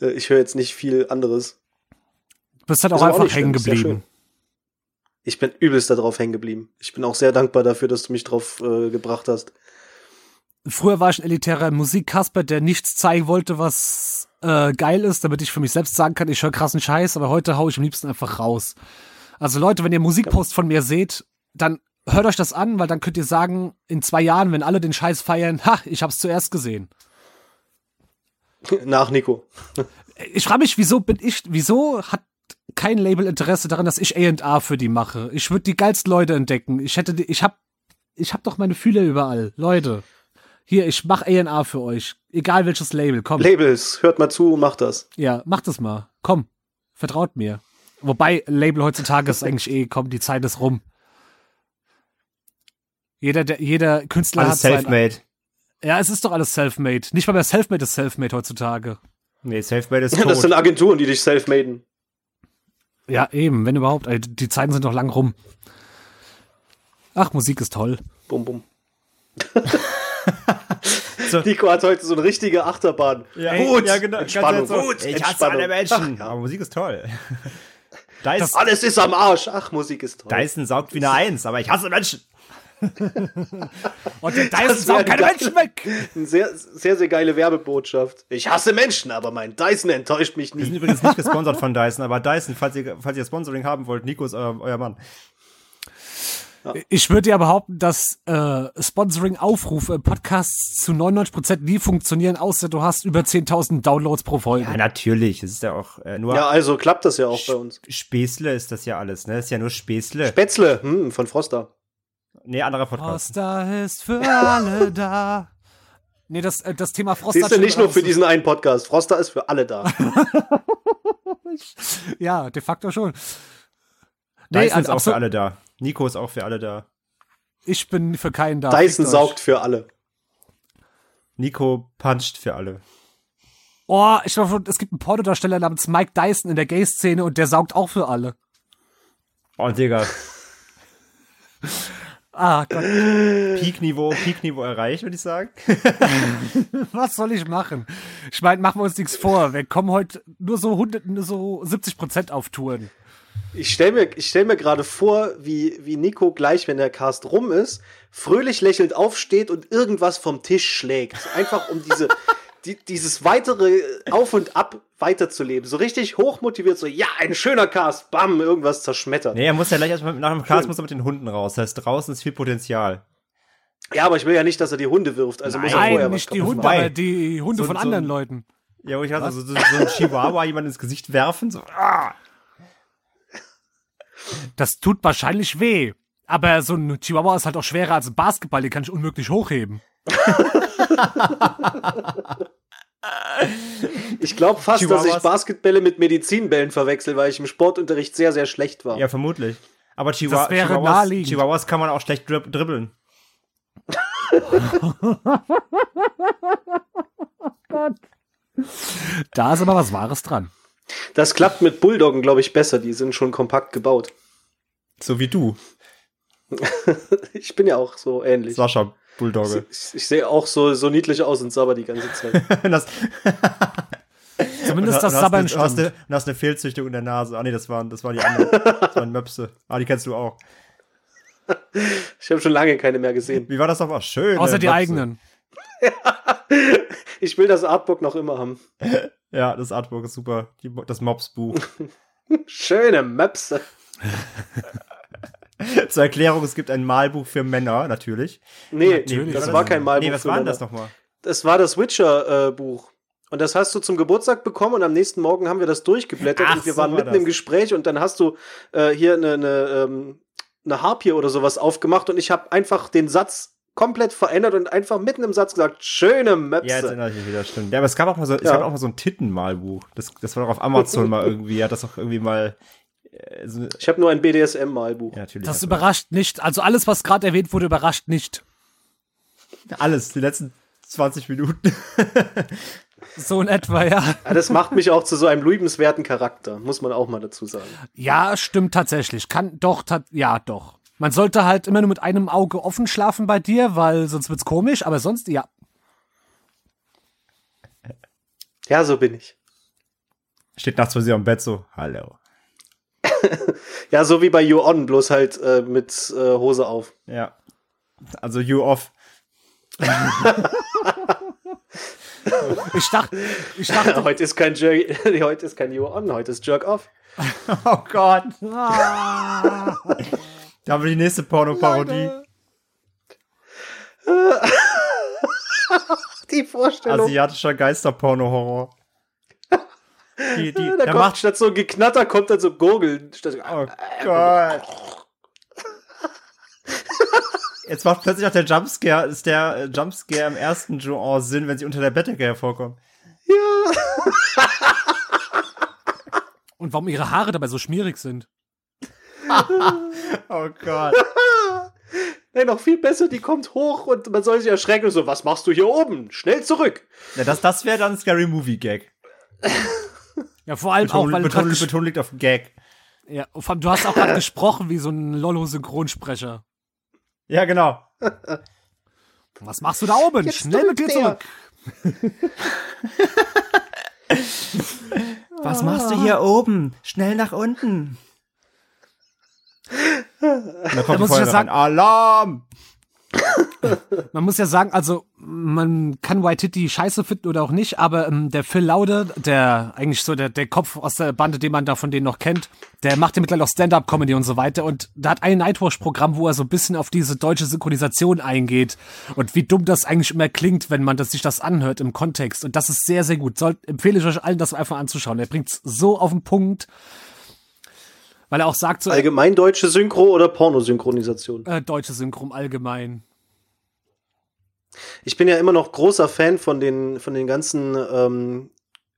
Speaker 4: äh, ich höre jetzt nicht viel anderes.
Speaker 3: Du bist halt auch einfach
Speaker 4: schlimm,
Speaker 3: hängen geblieben.
Speaker 4: Ich bin übelst darauf hängen geblieben. Ich bin auch sehr dankbar dafür, dass du mich drauf äh, gebracht hast.
Speaker 3: Früher war ich ein elitärer Musikkasper, der nichts zeigen wollte, was äh, geil ist, damit ich für mich selbst sagen kann, ich höre krassen Scheiß, aber heute hau ich am liebsten einfach raus. Also Leute, wenn ihr Musikpost von mir seht, dann hört euch das an, weil dann könnt ihr sagen, in zwei Jahren, wenn alle den Scheiß feiern, ha, ich hab's zuerst gesehen. <laughs>
Speaker 4: Nach Nico.
Speaker 3: Ich frage mich, wieso bin ich, wieso hat kein Label Interesse daran, dass ich A&R für die mache? Ich würde die geilsten Leute entdecken. Ich hätte, die, ich hab, ich hab doch meine Fühler überall. Leute, hier, ich mach A&R für euch. Egal welches Label, komm.
Speaker 4: Labels, hört mal zu, macht das.
Speaker 3: Ja, macht es mal. Komm, vertraut mir. Wobei Label heutzutage ist <laughs> eigentlich eh, komm, die Zeit ist rum. Jeder, der, jeder Künstler
Speaker 2: Alles
Speaker 3: hat sein,
Speaker 2: self-made.
Speaker 3: Ja, es ist doch alles self-made. Nicht mal mehr self-made ist self-made heutzutage.
Speaker 2: Nee, self-made ist
Speaker 4: Das sind. Agenturen, die dich self-maden.
Speaker 3: Ja, eben, wenn überhaupt. Die Zeiten sind doch lang rum. Ach, Musik ist toll.
Speaker 4: Bum, bum. <laughs>
Speaker 2: So.
Speaker 4: Nico hat heute so eine richtige Achterbahn.
Speaker 2: Ja,
Speaker 4: Wut,
Speaker 2: ja, genau.
Speaker 4: Entspannung,
Speaker 2: so,
Speaker 4: Wut,
Speaker 2: ich hasse
Speaker 4: Entspannung.
Speaker 2: alle Menschen.
Speaker 4: Ach, <laughs> ja.
Speaker 2: Aber Musik ist toll. <laughs> Dyson,
Speaker 4: Alles ist am Arsch. Ach, Musik ist toll.
Speaker 2: Dyson saugt wie eine Eins, aber ich hasse Menschen. <laughs>
Speaker 3: Und der Dyson saugt keine. Menschen weg.
Speaker 4: Eine sehr, sehr, sehr geile Werbebotschaft. Ich hasse Menschen, aber mein Dyson enttäuscht mich
Speaker 2: Wir sind übrigens nicht <laughs> gesponsert von Dyson, aber Dyson, falls ihr, falls ihr Sponsoring haben wollt, Nico ist euer, euer Mann.
Speaker 3: Ich würde ja behaupten, dass äh, Sponsoring-Aufrufe im Podcasts zu 99% nie funktionieren, außer du hast über 10.000 Downloads pro Folge.
Speaker 2: Ja, natürlich. Es ist ja auch äh, nur
Speaker 4: Ja, also klappt das ja auch bei uns.
Speaker 2: Späßle ist das ja alles, ne? Das ist ja nur Späßle.
Speaker 4: Spätzle, hm, von Froster.
Speaker 2: Nee, anderer Podcast.
Speaker 3: Froster ist für alle da. Nee, das, äh, das Thema Froster.
Speaker 4: Siehst du, nicht nur für diesen einen Podcast. Froster ist für alle da. <laughs>
Speaker 3: Ja, de facto schon.
Speaker 2: Dyson
Speaker 3: Nee,
Speaker 2: ist
Speaker 3: also,
Speaker 2: auch für alle da. Nico ist auch für alle da.
Speaker 3: ich bin für keinen da.
Speaker 4: Dyson saugt für alle.
Speaker 2: Nico puncht für alle.
Speaker 3: Oh, ich glaube, es gibt einen Pornodarsteller namens Mike Dyson in der Gay-Szene und der saugt auch für alle.
Speaker 2: Oh, Digga. <laughs>
Speaker 3: Ah Gott,
Speaker 2: Peak-Niveau, Peak-Niveau erreicht, würde ich sagen. <laughs>
Speaker 3: was soll ich machen? Ich meine, machen wir uns nichts vor. Wir kommen heute nur so 100, nur so 70% auf Touren.
Speaker 4: Ich stelle mir, ich stell mir gerade vor, wie, wie Nico gleich, wenn der Cast rum ist, fröhlich lächelnd aufsteht und irgendwas vom Tisch schlägt. Einfach um diese, die, dieses weitere Auf und Ab weiterzuleben. So richtig hochmotiviert, so, ja, ein schöner Cast, bam, irgendwas zerschmettert.
Speaker 2: Nee, er muss ja gleich erstmal nach dem Cast muss er mit den Hunden raus. Das heißt, draußen ist viel Potenzial.
Speaker 4: Ja, aber ich will ja nicht, dass er die Hunde wirft. Also muss er vorher
Speaker 3: Nein,
Speaker 4: was
Speaker 3: nicht die Hunde,
Speaker 4: machen.
Speaker 3: Aber die Hunde
Speaker 2: so-
Speaker 3: von
Speaker 2: so
Speaker 3: anderen
Speaker 2: ein-
Speaker 3: Leuten.
Speaker 2: Ja, wo ich hatte, so, so, so ein Chihuahua jemand ins Gesicht werfen, so, ah.
Speaker 3: Das tut wahrscheinlich weh. Aber so ein Chihuahua ist halt auch schwerer als ein Basketball, den kann ich unmöglich hochheben. <laughs> <laughs>
Speaker 4: Ich glaube fast, dass ich
Speaker 2: Chihuahuas-
Speaker 4: Basketbälle mit Medizinbällen verwechsel, weil ich im Sportunterricht sehr, sehr schlecht war.
Speaker 2: Ja, vermutlich. Aber
Speaker 3: wäre
Speaker 2: Chihuahuas. Chihuahuas kann man auch schlecht drib dribbeln. <laughs>
Speaker 3: Da ist aber was Wahres dran.
Speaker 4: Das klappt mit Bulldoggen, glaube ich, besser. Die sind schon kompakt gebaut.
Speaker 2: So wie du, <laughs>
Speaker 4: Ich bin ja auch so ähnlich.
Speaker 2: Sascha Bulldogge.
Speaker 4: Ich, ich sehe auch so, so niedlich aus und sabber die ganze Zeit. <laughs>
Speaker 2: das, <laughs>
Speaker 3: Zumindest das
Speaker 2: und hast,
Speaker 3: Sabbern
Speaker 2: eine, hast, eine, und hast eine Fehlzüchtung in der Nase. Ah nee, das waren, das waren die anderen. Das waren Möpse. Ah, die kennst du auch. <laughs>
Speaker 4: Ich habe schon lange keine mehr gesehen.
Speaker 2: Wie war das nochmal? Schön.
Speaker 3: Außer die
Speaker 2: Möpse.
Speaker 3: eigenen.
Speaker 4: Ich will das Artbook noch immer haben.
Speaker 2: Ja, das Artwork ist super. Die, das Mobs-Buch.
Speaker 4: Schöne Möpse. <laughs>
Speaker 2: Zur Erklärung, es gibt ein Malbuch für Männer, natürlich.
Speaker 4: Nee,
Speaker 3: Natürlich.
Speaker 4: das war kein Malbuch.
Speaker 2: Nee, was
Speaker 4: für
Speaker 2: war denn
Speaker 4: Männer.
Speaker 2: das nochmal?
Speaker 4: Das war das Witcher-Buch. und das hast du zum Geburtstag bekommen und am nächsten Morgen haben wir das durchgeblättert
Speaker 2: Ach,
Speaker 4: und wir
Speaker 2: so
Speaker 4: waren
Speaker 2: war
Speaker 4: mitten
Speaker 2: das.
Speaker 4: im Gespräch und dann hast du äh, hier eine, eine, ähm, eine Harpie oder sowas aufgemacht und ich habe einfach den Satz komplett verändert und einfach mitten im Satz gesagt, schöne
Speaker 2: Ja, jetzt
Speaker 4: Möpse.
Speaker 2: erinnere ich mich wieder, stimmt. Ja, aber es gab auch mal so, es
Speaker 4: Ja.
Speaker 2: gab auch mal so ein Tittenmalbuch. Das, das war doch auf Amazon <laughs> mal irgendwie, hat das auch irgendwie mal, äh, so,
Speaker 4: ich habe nur ein BDSM-Malbuch.
Speaker 2: ja, natürlich.
Speaker 3: Das überrascht nicht. Also alles, was gerade erwähnt wurde, überrascht nicht.
Speaker 2: Alles, die letzten 20 Minuten. <laughs>
Speaker 3: So in etwa, ja.
Speaker 4: Ja, das macht mich auch zu so einem liebenswerten Charakter, muss man auch mal dazu sagen.
Speaker 3: Ja, stimmt tatsächlich. Kann doch, ta ja, doch. Man sollte halt immer nur mit einem Auge offen schlafen bei dir, weil sonst wird's komisch, aber sonst, ja.
Speaker 4: Ja, so bin ich.
Speaker 2: Steht nachts vor sie am Bett so, hallo. <laughs>
Speaker 4: Ja, so wie bei You On, bloß halt äh, mit äh, Hose auf.
Speaker 2: Ja. Also you off. <laughs>
Speaker 3: Ich dachte, ich <laughs> dachte,
Speaker 4: heute ist kein Jerk, heute ist kein You On, heute ist Jerk Off.
Speaker 2: Oh Gott.
Speaker 3: ah,
Speaker 2: Da haben wir die nächste Porno-Parodie.
Speaker 4: Die Vorstellung.
Speaker 2: Asiatischer Geister-Porno-Horror. Die, die,
Speaker 4: da kommt
Speaker 2: macht.
Speaker 4: statt so Geknatter kommt dann so Gurgeln. Statt,
Speaker 2: Oh Gott. <laughs> Jetzt macht plötzlich auch der Jumpscare, ist der äh, Jumpscare im ersten Joan Sinn, wenn sie unter der Bettdecke hervorkommen. <laughs>
Speaker 3: und warum ihre Haare dabei so schmierig sind. <laughs>
Speaker 2: Oh Gott.
Speaker 4: Nein, noch viel besser, die kommt hoch und man soll sich erschrecken und so, was machst du hier oben? Schnell zurück.
Speaker 2: Ja, das, das wäre dann ein Scary Movie Gag.
Speaker 3: Ja, vor allem auch,
Speaker 2: Betonung,
Speaker 3: weil du,
Speaker 2: Betonung,
Speaker 3: ges-
Speaker 2: Betonung liegt auf Gag.
Speaker 3: ja, vor allem, du hast auch gerade <laughs> gesprochen wie so ein Lollo-Synchronsprecher.
Speaker 2: Ja, genau.
Speaker 3: Was machst du da oben?
Speaker 4: Jetzt
Speaker 3: Schnell mit dir zurück. <laughs>
Speaker 2: Was machst du hier oben? Schnell nach unten. Da kommt
Speaker 3: muss
Speaker 2: die
Speaker 3: ich ja sagen-.
Speaker 2: Alarm!
Speaker 3: Man muss ja sagen, also man kann Waititi scheiße finden oder auch nicht, aber ähm, der Phil Laude, der eigentlich so der, der Kopf aus der Bande, den man da von denen noch kennt, der macht ja mittlerweile auch Stand-Up-Comedy und so weiter und da hat ein Nightwatch-Programm, wo er so ein bisschen auf diese deutsche Synchronisation eingeht und wie dumm das eigentlich immer klingt, wenn man das, sich das anhört im Kontext und das ist sehr, sehr gut. Soll, empfehle ich euch allen, das einfach anzuschauen. Er bringt's so auf den Punkt, weil er auch sagt so,
Speaker 4: Allgemein deutsche Synchro oder Pornosynchronisation?
Speaker 3: äh, deutsche Synchron allgemein.
Speaker 4: Ich bin ja immer noch großer Fan von den, von den ganzen ähm,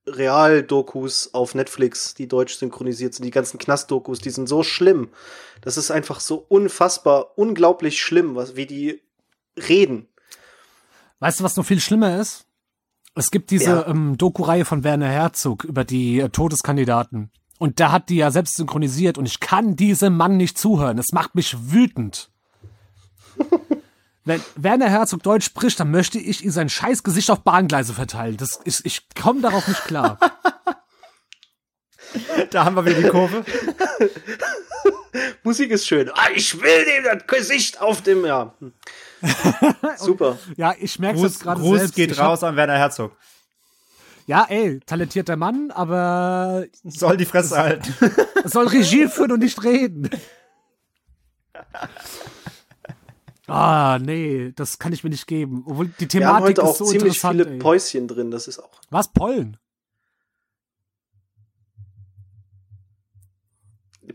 Speaker 4: Real-Dokus auf Netflix, die deutsch synchronisiert sind, die ganzen Knast-Dokus, die sind so schlimm. Das ist einfach so unfassbar, unglaublich schlimm, was, wie die reden.
Speaker 3: Weißt du, was noch viel schlimmer ist? Es gibt diese
Speaker 4: Ja.
Speaker 3: ähm, Doku-Reihe von Werner Herzog über die äh, Todeskandidaten. Und der hat die ja selbst synchronisiert und ich kann diesem Mann nicht zuhören. Es macht mich wütend. <laughs> Wenn Werner Herzog Deutsch spricht, dann möchte ich ihm sein scheiß Gesicht auf Bahngleise verteilen. Das ist, ich komme darauf nicht klar.
Speaker 2: Da haben wir wieder die Kurve. <laughs>
Speaker 4: Musik ist schön. Ah, ich will dem das Gesicht auf dem, ja. <laughs> Super.
Speaker 3: Ja, ich merke es
Speaker 2: Gruß,
Speaker 3: jetzt gerade
Speaker 2: Gruß
Speaker 3: selbst.
Speaker 2: geht
Speaker 3: Ich hab-
Speaker 2: raus an Werner Herzog.
Speaker 3: Ja, ey, talentierter Mann, aber
Speaker 2: Soll die Fresse halten. <laughs>
Speaker 3: soll Regie führen und nicht reden. <laughs> Ah, nee, das kann ich mir nicht geben. Obwohl die
Speaker 4: Wir haben
Speaker 3: Thematik
Speaker 4: heute auch
Speaker 3: ist so
Speaker 4: ziemlich viele
Speaker 3: ey.
Speaker 4: Päuschen drin, das ist auch.
Speaker 3: Was, Pollen?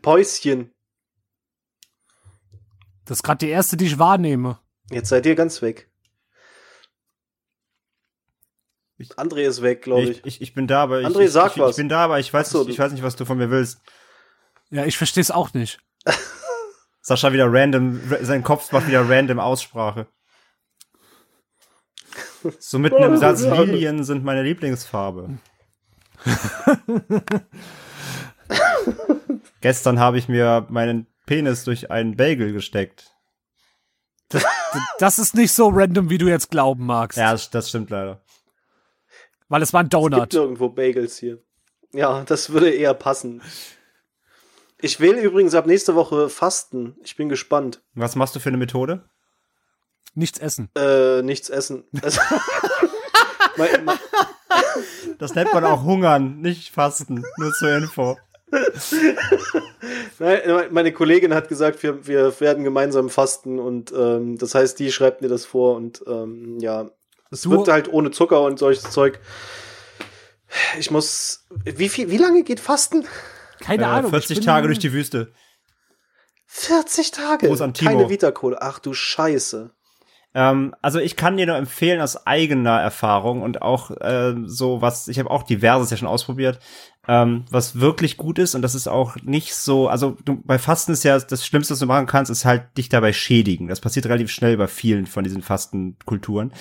Speaker 4: Päuschen.
Speaker 3: Das ist gerade die erste, die ich wahrnehme.
Speaker 4: Jetzt seid ihr ganz weg. André ist weg, glaube ich.
Speaker 2: Ich, ich, ich bin da, aber ich,
Speaker 4: André,
Speaker 2: ich,
Speaker 4: sag
Speaker 2: ich,
Speaker 4: was.
Speaker 2: ich bin da, aber ich weiß,
Speaker 4: so,
Speaker 2: nicht, ich weiß nicht, was du von mir willst.
Speaker 3: Ja, ich verstehe es auch nicht. <laughs>
Speaker 2: Sascha wieder random, sein Kopf macht wieder random Aussprache. So mitten im <laughs> Satz, Lilien sind meine Lieblingsfarbe. <laughs> Gestern habe ich mir meinen Penis durch einen Bagel gesteckt.
Speaker 3: Das ist nicht so random, wie du jetzt glauben magst.
Speaker 2: Ja, das, das stimmt leider.
Speaker 3: Weil es war ein
Speaker 4: Es gibt
Speaker 3: Donut.
Speaker 4: nirgendwo Bagels hier. Ja, das würde eher passen. Ich will übrigens ab nächste Woche fasten. Ich bin gespannt.
Speaker 2: Was machst du für eine Methode?
Speaker 3: Nichts essen.
Speaker 4: Äh, nichts essen. Also, <laughs>
Speaker 2: Das nennt man auch Hungern, nicht Fasten. Nur zur Info. <laughs>
Speaker 4: Nein, meine Kollegin hat gesagt, wir, wir werden gemeinsam fasten und ähm, das heißt, die schreibt mir das vor und ähm, ja, es
Speaker 3: Du-
Speaker 4: wird halt ohne Zucker und solches Zeug. Ich muss. Wie viel, wie lange geht Fasten?
Speaker 3: Keine
Speaker 2: Äh,
Speaker 3: Ahnung.
Speaker 2: 40
Speaker 3: ich bin-
Speaker 2: Tage durch die Wüste.
Speaker 4: 40 Tage.
Speaker 2: Gruß an Timo.
Speaker 4: Keine Vita-Cola. Ach du Scheiße.
Speaker 2: Ähm, also ich kann dir nur empfehlen aus eigener Erfahrung und auch äh, so was, ich habe auch diverses ja schon ausprobiert, ähm, was wirklich gut ist und das ist auch nicht so, also du, bei Fasten ist ja das Schlimmste, was du machen kannst, ist halt dich dabei schädigen. Das passiert relativ schnell bei vielen von diesen Fastenkulturen.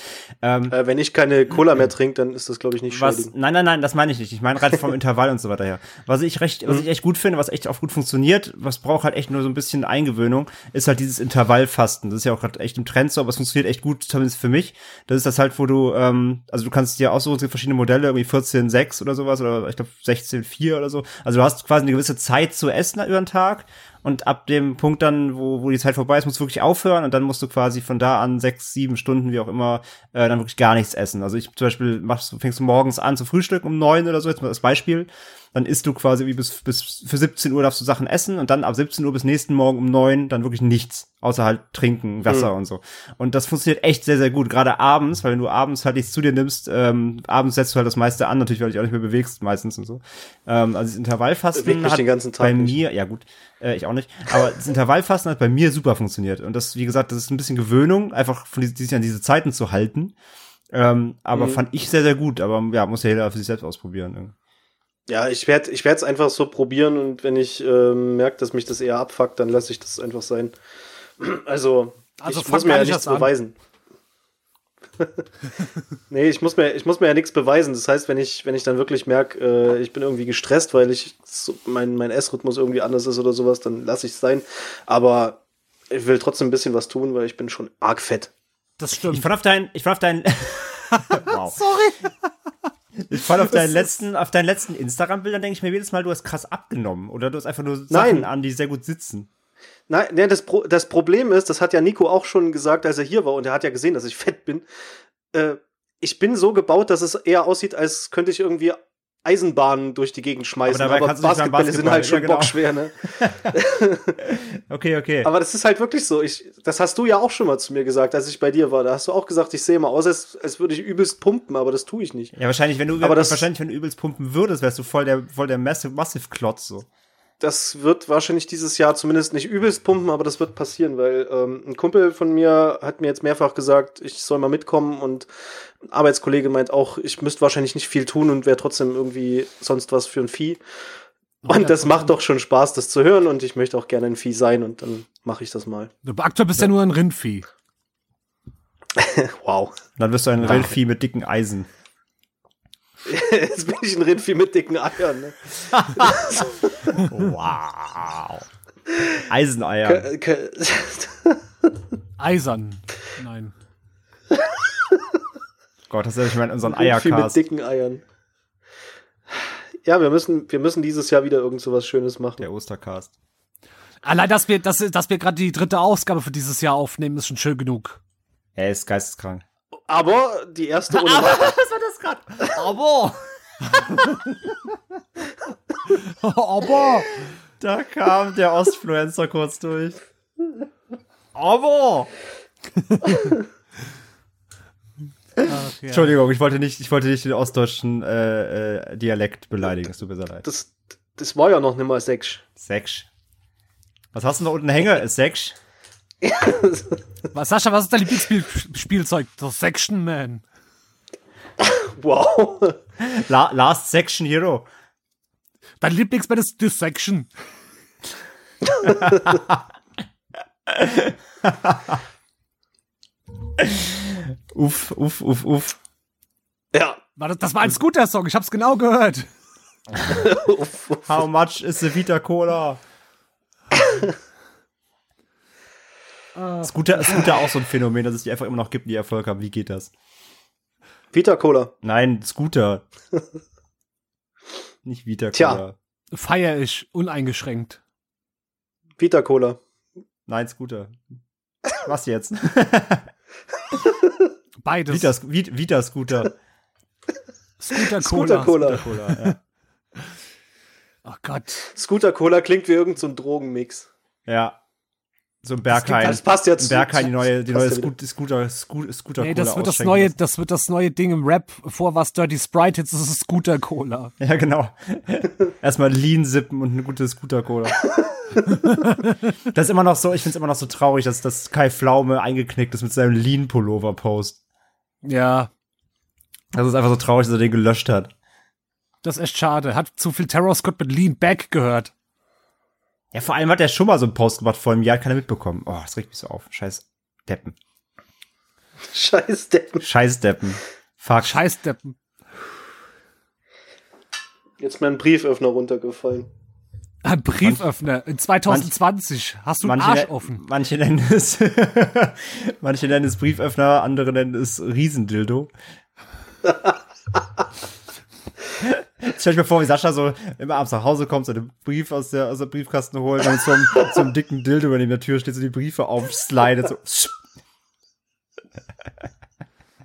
Speaker 2: Ähm,
Speaker 4: Äh, wenn ich keine Cola mehr trinke, dann ist das, glaube ich, nicht
Speaker 2: was,
Speaker 4: schädigend.
Speaker 2: nein, nein, nein, das meine ich nicht. Ich meine gerade vom <laughs> Intervall und so weiter her. Was ich recht, was ich echt gut finde, was echt auch gut funktioniert, was braucht halt echt nur so ein bisschen Eingewöhnung, ist halt dieses Intervallfasten. Das ist ja auch gerade echt im Trend so, aber es funktioniert echt gut, zumindest für mich. Das ist das halt, wo du, ähm, also du kannst dir aussuchen, es gibt verschiedene Modelle, irgendwie 14,6 oder sowas, oder ich glaube 16,4 oder so. Also du hast quasi eine gewisse Zeit zu essen über den Tag. Und ab dem Punkt dann, wo, wo die Zeit vorbei ist, musst du wirklich aufhören und dann musst du quasi von da an sechs, sieben Stunden, wie auch immer, äh, dann wirklich gar nichts essen. Also ich zum Beispiel machst, fängst du morgens an zu frühstücken um neun oder so, jetzt mal das Beispiel. Dann isst du quasi wie bis, bis für 17 Uhr darfst du Sachen essen und dann ab 17 Uhr bis nächsten Morgen um neun dann wirklich nichts. Außer halt trinken, Wasser und so. Und das funktioniert echt sehr, sehr gut. Gerade abends, weil wenn du abends halt nichts zu dir nimmst, ähm, abends setzt du halt das meiste an, natürlich, weil du dich auch nicht mehr bewegst meistens und so. Ähm, also das Intervallfasten hat
Speaker 4: den ganzen Tag
Speaker 2: bei
Speaker 4: nicht.
Speaker 2: mir, ja gut, äh, ich auch nicht, aber das Intervallfasten hat bei mir super funktioniert. Und das, wie gesagt, das ist ein bisschen Gewöhnung, einfach von diese, sich an diese Zeiten zu halten. Ähm, aber
Speaker 4: Mhm.
Speaker 2: fand ich sehr, sehr gut. Aber ja, muss ja jeder für sich selbst ausprobieren.
Speaker 4: Ja, ich werde ich werde es einfach so probieren und wenn ich ähm, merke, dass mich das eher abfuckt, dann lasse ich das einfach sein. <clears throat> Also,
Speaker 3: Also
Speaker 4: ich muss mir ja
Speaker 3: nicht
Speaker 4: nichts beweisen. <laughs> nee, ich muss mir ich muss mir ja nichts beweisen. Das heißt, wenn ich wenn ich dann wirklich merke, äh, ich bin irgendwie gestresst, weil ich so, mein mein Essrhythmus irgendwie anders ist oder sowas, dann lasse ich es sein, aber ich will trotzdem ein bisschen was tun, weil ich bin schon arg fett.
Speaker 3: Das stimmt.
Speaker 2: Ich auf deinen, ich auf deinen, <laughs> <laughs> wow. Sorry. Ich fand auf deinen <laughs> letzten, auf deinen letzten Instagram-Bildern denke ich mir jedes Mal, du hast krass abgenommen oder du hast einfach nur Sachen
Speaker 4: Nein.
Speaker 2: an, die sehr gut sitzen.
Speaker 4: Nein, nee, das, Pro das Problem ist, das hat ja Nico auch schon gesagt, als er hier war und er hat ja gesehen, dass ich fett bin. Äh, ich bin so gebaut, dass es eher aussieht, als könnte ich irgendwie Eisenbahnen durch die Gegend schmeißen.
Speaker 2: Aber
Speaker 4: Aber, Basketbälle sind halt
Speaker 2: Basketball,
Speaker 4: schon
Speaker 2: ja, genau.
Speaker 4: bockschwer, ne? <laughs>
Speaker 2: Okay, okay.
Speaker 4: Aber das ist halt wirklich so. Ich, das hast du ja auch schon mal zu mir gesagt, als ich bei dir war. Da hast du auch gesagt, ich sehe mal aus, als, als würde ich übelst pumpen, aber das tue ich nicht.
Speaker 2: ja, wahrscheinlich, wenn du,
Speaker 4: Aber das-
Speaker 2: wahrscheinlich, wenn du übelst pumpen würdest, wärst du voll der, voll der Massive, Massive Klotz, so.
Speaker 4: Das wird wahrscheinlich dieses Jahr zumindest nicht übelst pumpen, aber das wird passieren, weil ähm, ein Kumpel von mir hat mir jetzt mehrfach gesagt, ich soll mal mitkommen und ein Arbeitskollege meint auch, ich müsste wahrscheinlich nicht viel tun und wäre trotzdem irgendwie sonst was für ein Vieh. Und das macht doch schon Spaß, das zu hören und ich möchte auch gerne ein Vieh sein und dann mache ich das mal.
Speaker 3: Du, aktuell bist ja nur ein Rindvieh. <laughs>
Speaker 4: Wow.
Speaker 2: Dann wirst du ein Rindvieh mit dicken Eisen.
Speaker 4: Jetzt bin ich ein Rindvieh mit dicken Eiern. Ne?
Speaker 2: Wow. Eiseneier.
Speaker 3: Eisern. Nein.
Speaker 2: Gott, das ist ja nicht mal in unseren
Speaker 4: Rindvieh mit
Speaker 2: Eiercast.
Speaker 4: dicken Eiern. Ja, wir müssen, wir müssen dieses Jahr wieder irgend so was Schönes machen.
Speaker 2: Der Ostercast.
Speaker 3: Allein, dass wir, dass, dass wir gerade die dritte Ausgabe für dieses Jahr aufnehmen, ist schon schön genug.
Speaker 2: Er ist geisteskrank.
Speaker 4: Aber die erste ohne
Speaker 2: Was war das gerade? Aber. <laughs>
Speaker 3: Aber.
Speaker 2: Da kam der Ostfluencer kurz durch. Aber. Entschuldigung, ich wollte nicht, ich wollte nicht den ostdeutschen äh, äh, Dialekt beleidigen. Es tut mir sehr leid.
Speaker 4: Das, das war ja noch nicht mal sechs.
Speaker 2: Sechs. Was hast du da unten hängen? Sechs. <laughs>
Speaker 3: Was, Sascha, was ist dein Lieblingsspielzeug? Das Section Man.
Speaker 4: Wow.
Speaker 2: La Last Section Hero.
Speaker 3: Dein Lieblingsband ist Dissection. <laughs>
Speaker 2: Uff, uff, uff, uff.
Speaker 4: Ja.
Speaker 3: War das, das war ein Scooter-Song, ich hab's genau gehört. <laughs>
Speaker 4: Uff, uff.
Speaker 2: How much is the Vita Cola? Scooter, Scooter auch so ein Phänomen, dass es die einfach immer noch gibt, die Erfolg haben. Wie geht das?
Speaker 4: Vita Cola.
Speaker 2: Nein, Scooter. <laughs> Nicht Vita
Speaker 4: Tja.
Speaker 2: Cola.
Speaker 3: Feier ich, uneingeschränkt.
Speaker 4: Vita Cola.
Speaker 2: Nein, Scooter. Was jetzt? <laughs>
Speaker 3: Beides.
Speaker 2: Vita, Vita, Scooter.
Speaker 3: Scooter Cola.
Speaker 4: Scooter Cola.
Speaker 2: Cola, ja.
Speaker 3: Ach Gott.
Speaker 4: Scooter Cola klingt wie irgendein so Drogenmix.
Speaker 2: Ja. So ein Berghain.
Speaker 4: Das passt
Speaker 2: Ein Berghain, die neue, die neue
Speaker 4: ja wieder.
Speaker 2: Scooter, Scooter, Scooter
Speaker 3: Nee,
Speaker 2: Cola
Speaker 3: das wird das neue,
Speaker 2: lassen.
Speaker 3: das wird das neue Ding im Rap. Vor was Dirty Sprite, jetzt ist es Scooter Cola. <laughs>
Speaker 2: Ja, genau. <laughs> Erstmal Lean sippen und eine gute Scooter-Cola. <laughs> das ist immer noch so, ich find's immer noch so traurig, dass, dass Kai Pflaume eingeknickt ist mit seinem Lean-Pullover-Post.
Speaker 3: Ja,
Speaker 2: Das ist einfach so traurig, dass er den gelöscht hat.
Speaker 3: das ist echt schade. Hat zu viel Terror Scott mit Lean Back gehört.
Speaker 2: Ja, vor allem hat er schon mal so einen Post gemacht vor einem Jahr, hat keiner mitbekommen. Oh, das regt mich so auf. Scheiß Deppen.
Speaker 4: Scheiß Deppen.
Speaker 2: Scheiß Deppen. Fuck.
Speaker 3: Scheißdeppen.
Speaker 4: Jetzt mein Brieföffner runtergefallen.
Speaker 3: Ein Brieföffner in 2020. Hast du einen
Speaker 2: Manche,
Speaker 3: Arsch offen?
Speaker 2: manche nennen es, <laughs> manche nennen es Brieföffner, andere nennen es Riesendildo. <laughs> Stell ich mir vor, wie Sascha so immer abends nach Hause kommt, seinen Brief aus der, aus der Briefkasten holt, dann so so einem dicken Dildo über der Tür steht, so die Briefe aufslidet, so.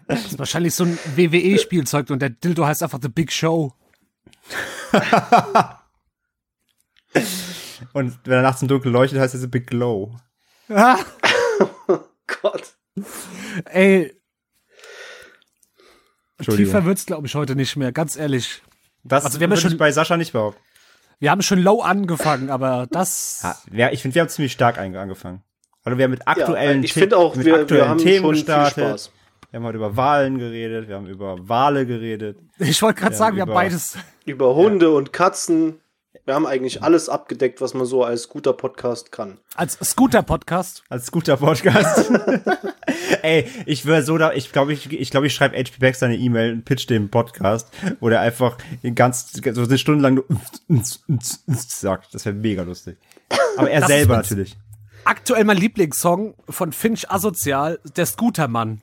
Speaker 3: Das ist wahrscheinlich so ein WWE-Spielzeug und der Dildo heißt einfach The Big Show. <laughs>
Speaker 2: Und wenn er nachts im Dunkeln leuchtet, heißt es Big Glow.
Speaker 3: Ah, <laughs>
Speaker 4: Gott.
Speaker 3: ey,
Speaker 2: Entschuldigung.
Speaker 3: tiefer wird's, glaube ich, heute nicht mehr. Ganz ehrlich.
Speaker 2: Das
Speaker 3: Also wir haben ja schon-
Speaker 2: bei Sascha nicht behaupten.
Speaker 3: Wir haben schon low angefangen, aber das.
Speaker 2: Ja, ja, ich finde, wir haben ziemlich stark angefangen. Also wir haben mit aktuellen
Speaker 4: ja, ich
Speaker 2: The-
Speaker 4: finde auch,
Speaker 2: mit
Speaker 4: wir, wir
Speaker 2: aktuellen
Speaker 4: haben
Speaker 2: Themen
Speaker 4: schon viel
Speaker 2: gestartet.
Speaker 4: Spaß.
Speaker 2: Wir haben heute über Wahlen geredet, wir haben über Wale geredet.
Speaker 3: Ich wollte gerade
Speaker 2: Ja,
Speaker 3: sagen, wir haben beides.
Speaker 4: Über Hunde und Katzen. Wir haben eigentlich alles abgedeckt, was man so als guter Podcast kann.
Speaker 3: Als Scooter-Podcast.
Speaker 2: Als guter Podcast. <laughs> <laughs> Ey, ich wäre so da, ich glaube, ich, ich glaube, ich schreibe HP Baxter eine E-Mail und pitch dem Podcast, wo der einfach ganz, so eine Stunde lang <laughs> sagt. Das wäre mega lustig. Aber er
Speaker 3: Das
Speaker 2: selber natürlich.
Speaker 3: Aktuell mein Lieblingssong von Finch Asozial, der Scootermann.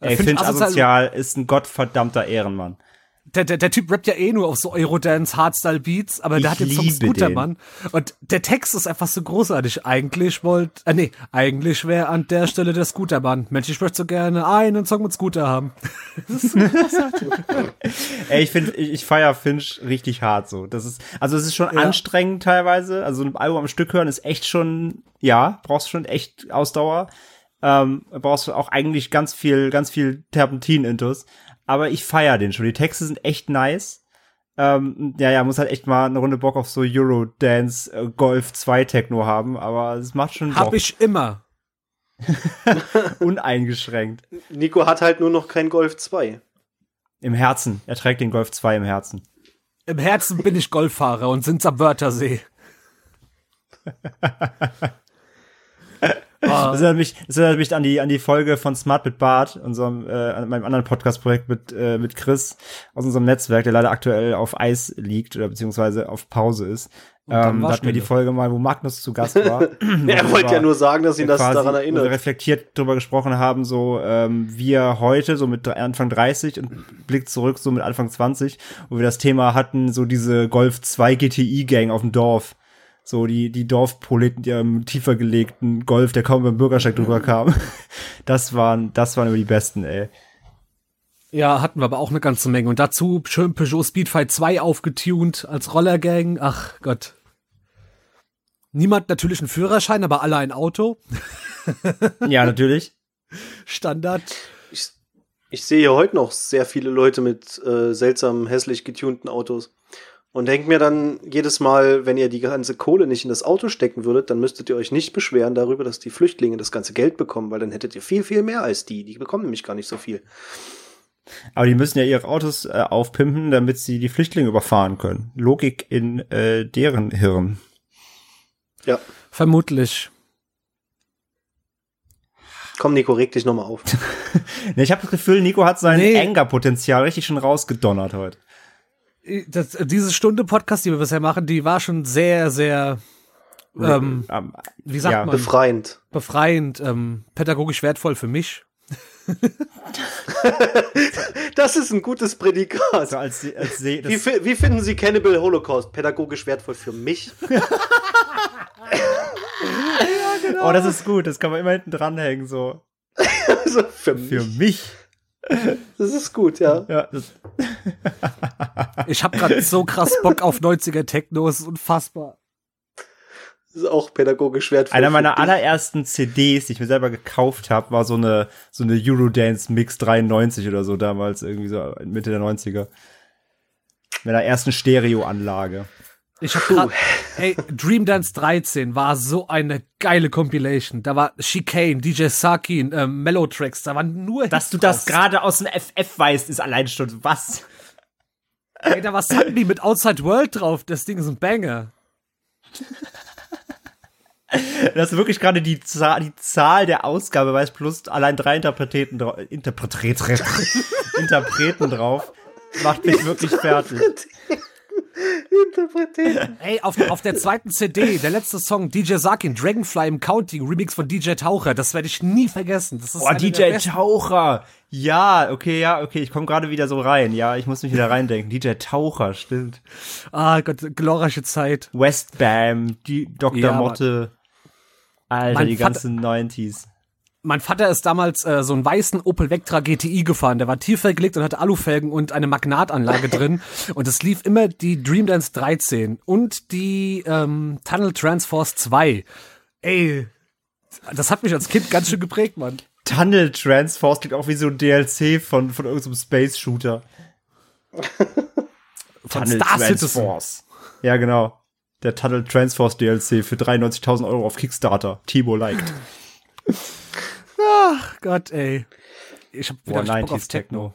Speaker 2: Ey, Finch Asozial ist ein gottverdammter Ehrenmann.
Speaker 3: Der, der, der Typ rappt ja eh nur auf so Eurodance, Hardstyle-Beats, aber der
Speaker 2: Ich
Speaker 3: hat den Song Scootermann. Und der Text ist einfach so großartig. Eigentlich wollt, äh, nee, eigentlich wäre an der Stelle der Scootermann. Mensch, ich möchte so gerne einen Song mit Scooter haben. <laughs> <laughs>
Speaker 2: Ey, ich finde, ich, ich feier Finch richtig hart so. Das ist, also es ist schon
Speaker 3: Ja.
Speaker 2: anstrengend teilweise. Also ein Album am Stück hören ist echt schon, ja, brauchst schon echt Ausdauer. Ähm, brauchst du auch eigentlich ganz viel, ganz viel Terpentin-Intus. Aber ich feier den schon. Die Texte sind echt nice. Ähm, ja, ja, muss halt echt mal eine Runde Bock auf so Eurodance, äh, Golf 2 Techno haben, aber es macht schon
Speaker 3: Hab
Speaker 2: Bock.
Speaker 3: ich immer. <laughs>
Speaker 2: uneingeschränkt.
Speaker 4: Nico hat halt nur noch kein Golf 2.
Speaker 2: Im Herzen. Er trägt den Golf 2 im Herzen.
Speaker 3: Im Herzen bin ich Golffahrer und sind's am Wörthersee. <laughs>
Speaker 2: Das erinnert mich, das erinnert mich an die, an die Folge von Smart mit Bart, unserem, äh, an meinem anderen Podcast-Projekt mit, äh, mit Chris aus unserem Netzwerk, der leider aktuell auf Eis liegt oder beziehungsweise auf Pause ist. Ähm, da hatten wir die. Folge mal, wo Magnus zu Gast war. <laughs>
Speaker 4: Er wollte ja nur sagen, dass ihn das daran
Speaker 2: Wo wir
Speaker 4: erinnert.
Speaker 2: reflektiert drüber gesprochen haben, so ähm, wir heute, so mit Anfang 30 und Blick zurück, so mit Anfang 20, wo wir das Thema hatten, so diese Golf 2 GTI-Gang auf dem Dorf. So die, die Dorfproleten, die am tiefer gelegten Golf, der kaum beim Bürgersteig drüber kam. <laughs> Das waren, das waren über die besten, ey.
Speaker 3: Ja, hatten wir aber auch eine ganze Menge. Und dazu schön Peugeot Speedfight 2 aufgetunt als Rollergang. Ach Gott. Niemand natürlich einen Führerschein, aber alle ein Auto. <laughs>
Speaker 2: Ja, natürlich.
Speaker 3: Standard.
Speaker 4: Ich, ich sehe hier heute noch sehr viele Leute mit äh, seltsam hässlich getunten Autos. Und denkt mir dann jedes Mal, wenn ihr die ganze Kohle nicht in das Auto stecken würdet, dann müsstet ihr euch nicht beschweren darüber, dass die Flüchtlinge das ganze Geld bekommen, weil dann hättet ihr viel, viel mehr als die. Die bekommen nämlich gar nicht so viel.
Speaker 2: Aber die müssen ja ihre Autos äh, aufpimpen, damit sie die Flüchtlinge überfahren können. Logik in äh, deren Hirn.
Speaker 4: Ja.
Speaker 3: Vermutlich.
Speaker 4: Komm, Nico, reg dich nochmal auf. <laughs>
Speaker 2: Ne, ich habe das Gefühl, Nico hat sein
Speaker 3: Nee.
Speaker 2: Anger-Potenzial richtig schon rausgedonnert heute.
Speaker 3: Das, diese Stunde Podcast, die wir bisher machen, die war schon sehr, sehr, ähm,
Speaker 2: Ähm,
Speaker 3: wie sagt
Speaker 2: Ja.
Speaker 3: man,
Speaker 4: Befreiend.
Speaker 3: befreiend, ähm, pädagogisch wertvoll für mich. <laughs>
Speaker 4: Das ist ein gutes Prädikat.
Speaker 2: also als, als See,
Speaker 4: Wie, wie finden Sie Cannibal Holocaust pädagogisch wertvoll für mich? <laughs>
Speaker 2: Oh, das ist gut, das kann man immer hinten dranhängen, so. <laughs>
Speaker 4: Also für,
Speaker 2: Für
Speaker 4: mich.
Speaker 2: mich.
Speaker 4: Das ist gut, ja.
Speaker 2: Ja, <laughs>
Speaker 3: Ich habe gerade so krass Bock auf 90er Techno, es ist unfassbar.
Speaker 4: Das ist auch pädagogisch wertvoll.
Speaker 2: Einer meiner allerersten CDs, die ich mir selber gekauft habe, war so eine so eine Eurodance Mix 93 oder so damals irgendwie so Mitte der 90er. Mit der ersten Stereoanlage.
Speaker 3: Ich hab grad, ey, Dream Dance 13 war so eine geile Compilation. Da war Chicane, DJ Sakin, ähm, Mellow Tracks, da waren nur
Speaker 2: Dass
Speaker 3: Hits
Speaker 2: du das gerade aus dem FF weißt, ist allein schon was.
Speaker 3: Ey, da war Sunny mit Outside World drauf, das Ding ist ein Banger.
Speaker 2: Dass du wirklich gerade die, Zahl- die Zahl der Ausgabe weißt, plus allein drei Interpreten Interpreten, <laughs> Interpreten drauf, macht mich <laughs> wirklich fertig.
Speaker 4: Interpretieren.
Speaker 3: Ey, auf, auf der zweiten CD, der letzte Song, DJ Sakin, Dragonfly im County, Remix von DJ Taucher, das werde ich nie vergessen. Das ist
Speaker 2: Boah, DJ Taucher. Ja, okay, ja, okay, ich komme gerade wieder so rein. Ja, ich muss mich wieder reindenken. DJ Taucher, stimmt.
Speaker 3: Ah Gott, glorreiche Zeit.
Speaker 2: Westbam, die Dr.
Speaker 3: Ja.
Speaker 2: Motte. Alter, die
Speaker 3: Vater-
Speaker 2: ganzen 90s.
Speaker 3: Mein Vater ist damals äh, so einen weißen Opel Vectra GTI gefahren. Der war tiefer gelegt und hatte Alufelgen und eine Magnatanlage <laughs> drin. Und es lief immer die Dream Dance 13 und die ähm, Tunnel Transforce 2. Ey, das hat mich als Kind ganz schön geprägt, Mann.
Speaker 2: Tunnel Transforce klingt auch wie so ein DLC von, von irgendeinem Space-Shooter.
Speaker 3: Von Star Citizen.
Speaker 2: Transforce. Ja, genau. Der Tunnel Transforce DLC für 93.000 Euro auf Kickstarter. Timo liked.
Speaker 3: Ach Gott, ey. Ich hab wieder
Speaker 2: Boah,
Speaker 3: Bock
Speaker 2: 90s
Speaker 3: auf Techno.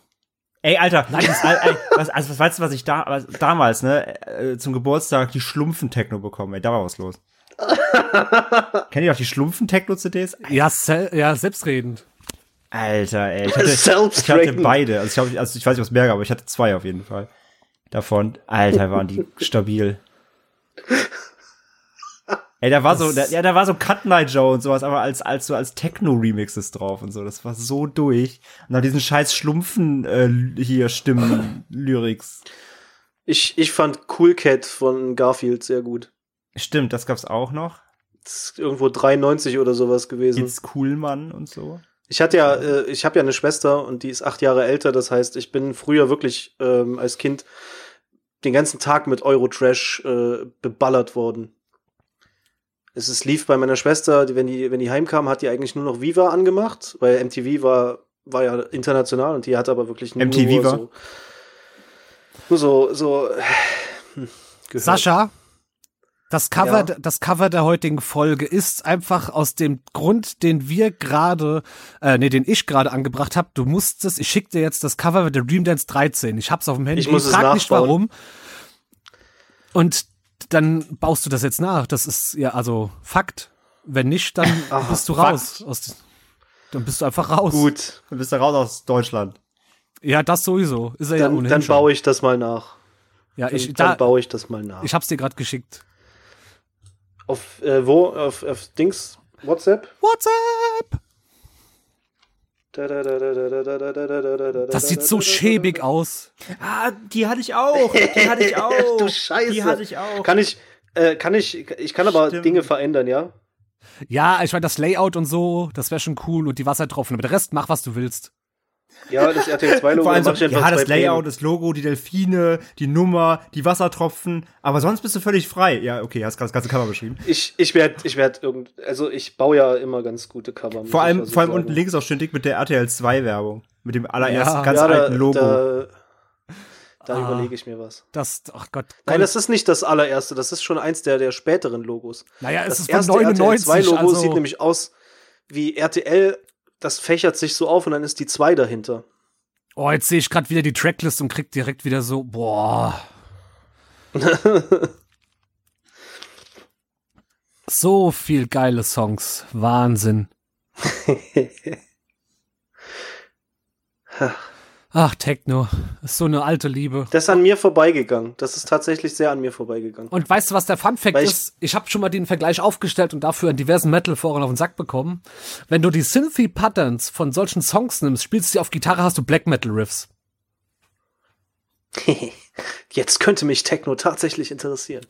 Speaker 2: Ey, Alter, das, ey, <laughs> was, also, was weißt du, was ich da, was, damals, ne, äh, zum Geburtstag die Schlumpfen-Techno bekommen, ey, da war was los. <laughs> Kennt ihr auch die Schlumpfen-Techno-CDs?
Speaker 3: Ja, sel ja, selbstredend.
Speaker 2: Alter, ey, ich hatte, ich hatte beide, also ich, hab, also ich weiß nicht, was mehr, aber ich hatte zwei auf jeden Fall. Davon, Alter, waren die stabil. <laughs> Ey, da war so, da, ja, da war so Cut Night Joe und sowas, aber als, als so als Techno-Remixes drauf und so. Das war so durch. Und dann diesen scheiß Schlumpfen, äh, hier Stimmen, <laughs> Lyrics.
Speaker 4: Ich, ich fand Cool Cat von Garfield sehr gut.
Speaker 2: Stimmt, das gab's auch noch.
Speaker 4: Das ist irgendwo 93 oder sowas gewesen.
Speaker 2: Jetzt Coolmann und so.
Speaker 4: Ich hatte ja, äh, ich habe ja eine Schwester und die ist acht Jahre älter. Das heißt, ich bin früher wirklich ähm, als Kind den ganzen Tag mit Eurotrash äh, beballert worden. Es ist, lief bei meiner Schwester, die, wenn die, wenn die heimkam, hat die eigentlich nur noch Viva angemacht, weil MTV war, war ja international und die hat aber wirklich nur
Speaker 2: MTV war?
Speaker 4: so, nur so, so gehört.
Speaker 3: Sascha, das Cover,
Speaker 4: Ja.
Speaker 3: das Cover der heutigen Folge ist einfach aus dem Grund, den wir gerade, äh, nee, den ich gerade angebracht habe. Du musstest, ich schick dir jetzt das Cover der Dream Dance 13. Ich hab's auf dem Handy.
Speaker 4: Ich muss es
Speaker 3: frag nicht
Speaker 4: nachbauen.
Speaker 3: warum. Und dann baust du das jetzt nach. Das ist ja also Fakt. Wenn nicht, dann <laughs>
Speaker 4: Aha,
Speaker 3: bist du raus. Aus, dann bist du einfach raus.
Speaker 4: Gut,
Speaker 2: Dann bist du raus aus Deutschland.
Speaker 3: Ja, das sowieso. Ist er ja
Speaker 4: dann,
Speaker 3: ohnehin
Speaker 4: dann baue ich das mal nach.
Speaker 3: Ja,
Speaker 4: Dann,
Speaker 3: ich,
Speaker 4: dann
Speaker 3: da,
Speaker 4: baue ich das mal nach.
Speaker 3: ich hab's dir gerade geschickt.
Speaker 4: Auf äh, wo? Auf, auf Dings? WhatsApp?
Speaker 3: WhatsApp! Das sieht so schäbig aus.
Speaker 2: Ah, die hatte ich auch. Die hatte ich <laughs> auch.
Speaker 4: Du Scheiße.
Speaker 2: Die hatte ich auch.
Speaker 4: Kann ich, äh, kann ich, ich kann aber
Speaker 2: Stimmt.
Speaker 4: Dinge verändern, ja?
Speaker 3: Ja, ich meine, das Layout und so, das wäre schon cool und die Wassertropfen, aber der Rest mach, was du willst.
Speaker 4: Ja, das RTL 2 Logo,
Speaker 2: Vor allem so, ja, das Layout,
Speaker 4: Pläne.
Speaker 2: das Logo, die Delfine, die Nummer, die Wassertropfen, aber sonst bist du völlig frei. Ja, okay, hast gerade das ganze Cover beschrieben.
Speaker 4: Ich, ich werde, ich werde irgend, also ich baue ja immer ganz gute Cover. muss
Speaker 2: Vor allem,
Speaker 4: also
Speaker 2: vor allem unten links auch schön dick mit der RTL 2 Werbung. Mit dem allerersten
Speaker 3: Ja.
Speaker 2: ganz
Speaker 4: ja, da,
Speaker 2: alten Logo.
Speaker 4: Da, da
Speaker 3: Ah.
Speaker 4: überlege ich mir was.
Speaker 3: Das, ach Gott.
Speaker 4: Nein, das ist nicht das allererste, das ist schon eins der, der späteren Logos.
Speaker 3: naja, es
Speaker 4: Das
Speaker 3: ist von
Speaker 4: erste
Speaker 3: 99,
Speaker 4: RTL 2 Logo
Speaker 3: also,
Speaker 4: sieht nämlich aus wie RTL, das fächert sich so auf und dann ist die 2 dahinter.
Speaker 3: oh, jetzt sehe ich gerade wieder die Tracklist und krieg direkt wieder so, boah. <laughs> so viel geile Songs. Wahnsinn. <laughs> <laughs> Ach, Techno. Ist so eine alte Liebe.
Speaker 4: Das ist an mir vorbeigegangen. Das ist tatsächlich sehr an mir vorbeigegangen.
Speaker 3: Und weißt du, was der Fun Fact
Speaker 4: ich-
Speaker 3: ist? Ich habe schon mal den Vergleich aufgestellt und dafür in diversen Metal-Foren auf den Sack bekommen. Wenn du die Synthy-Patterns von solchen Songs nimmst, spielst du sie auf Gitarre, hast du Black Metal-Riffs. <laughs>
Speaker 4: Jetzt könnte mich Techno tatsächlich interessieren.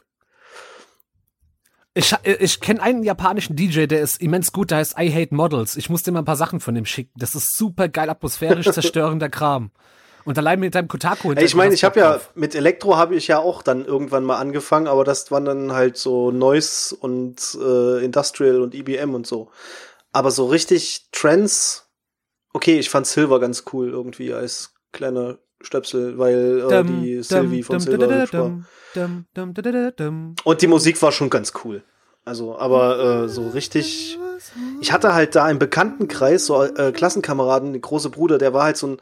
Speaker 3: Ich, ich kenne einen japanischen DJ, der ist immens gut, der heißt I Hate Models. Ich muss dir mal ein paar Sachen von dem schicken. Das ist super geil atmosphärisch <laughs> zerstörender Kram. Und allein mit deinem Kotaku.
Speaker 4: Ey, ich meine, ich habe ja mit Elektro habe ich ja auch dann irgendwann mal angefangen, aber das waren dann halt so Noise und äh, Industrial und IBM und so. Aber so richtig Trends, okay, ich fand Silver ganz cool irgendwie als kleiner Stöpsel, weil äh, die Sylvie von Silver war. Und die Musik war schon ganz cool. Also, aber äh, so richtig. Ich hatte halt da im Bekanntenkreis so äh, Klassenkameraden, der große Bruder, der war halt so ein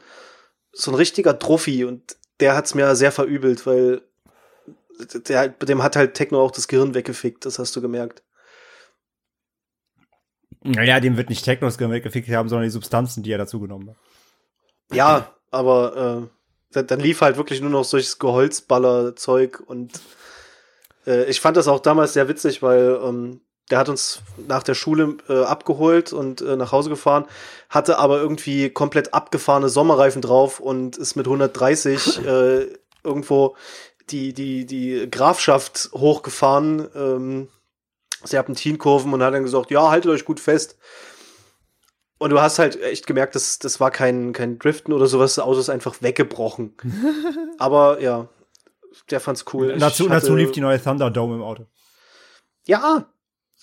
Speaker 4: so ein richtiger Trophy und der hat's mir sehr verübelt, weil der, dem hat halt Techno auch das Gehirn weggefickt, das hast du gemerkt.
Speaker 2: Naja, dem wird nicht Techno das Gehirn weggefickt haben, sondern die Substanzen, die er dazu genommen hat.
Speaker 4: Ja, aber äh, dann lief halt wirklich nur noch solches Geholzballer-Zeug und äh, ich fand das auch damals sehr witzig, weil ähm, der hat uns nach der Schule äh, abgeholt und äh, nach Hause gefahren, hatte aber irgendwie komplett abgefahrene Sommerreifen drauf und ist mit 130 <laughs> äh, irgendwo die, die, die Grafschaft hochgefahren, ähm, Serpentinkurven und hat dann gesagt, ja, haltet euch gut fest. Und du hast halt echt gemerkt, dass das war kein, kein Driften oder sowas, das Auto ist einfach weggebrochen. <laughs> aber ja, der fand's cool.
Speaker 2: Dazu, hatte, dazu lief die neue Thunderdome im Auto.
Speaker 4: Ja,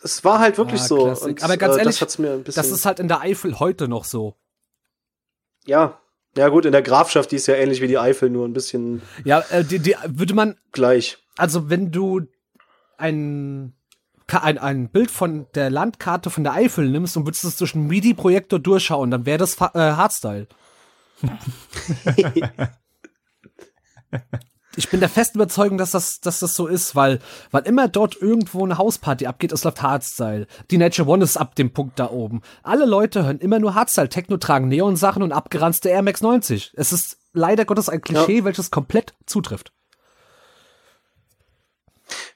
Speaker 4: es war halt wirklich ah, so.
Speaker 3: Und, Aber ganz äh, ehrlich, das, das ist halt in der Eifel heute noch so.
Speaker 4: Ja, ja gut, in der Grafschaft, die ist ja ähnlich wie die Eifel, nur ein bisschen.
Speaker 3: Ja, äh, die, die würde man.
Speaker 4: Gleich.
Speaker 3: Also wenn du ein, ein, ein Bild von der Landkarte von der Eifel nimmst und würdest es durch einen MIDI-Projektor durchschauen, dann wäre das äh, Hardstyle. <laughs> ich bin der festen Überzeugung, dass das, dass das so ist, weil, weil immer dort irgendwo eine Hausparty abgeht, es läuft Hardstyle. Die Nature One ist ab dem Punkt da oben. Alle Leute hören immer nur Hardstyle, Techno tragen Neon-Sachen und abgeranzte Air Max 90. Es ist leider Gottes ein Klischee, ja. welches komplett zutrifft.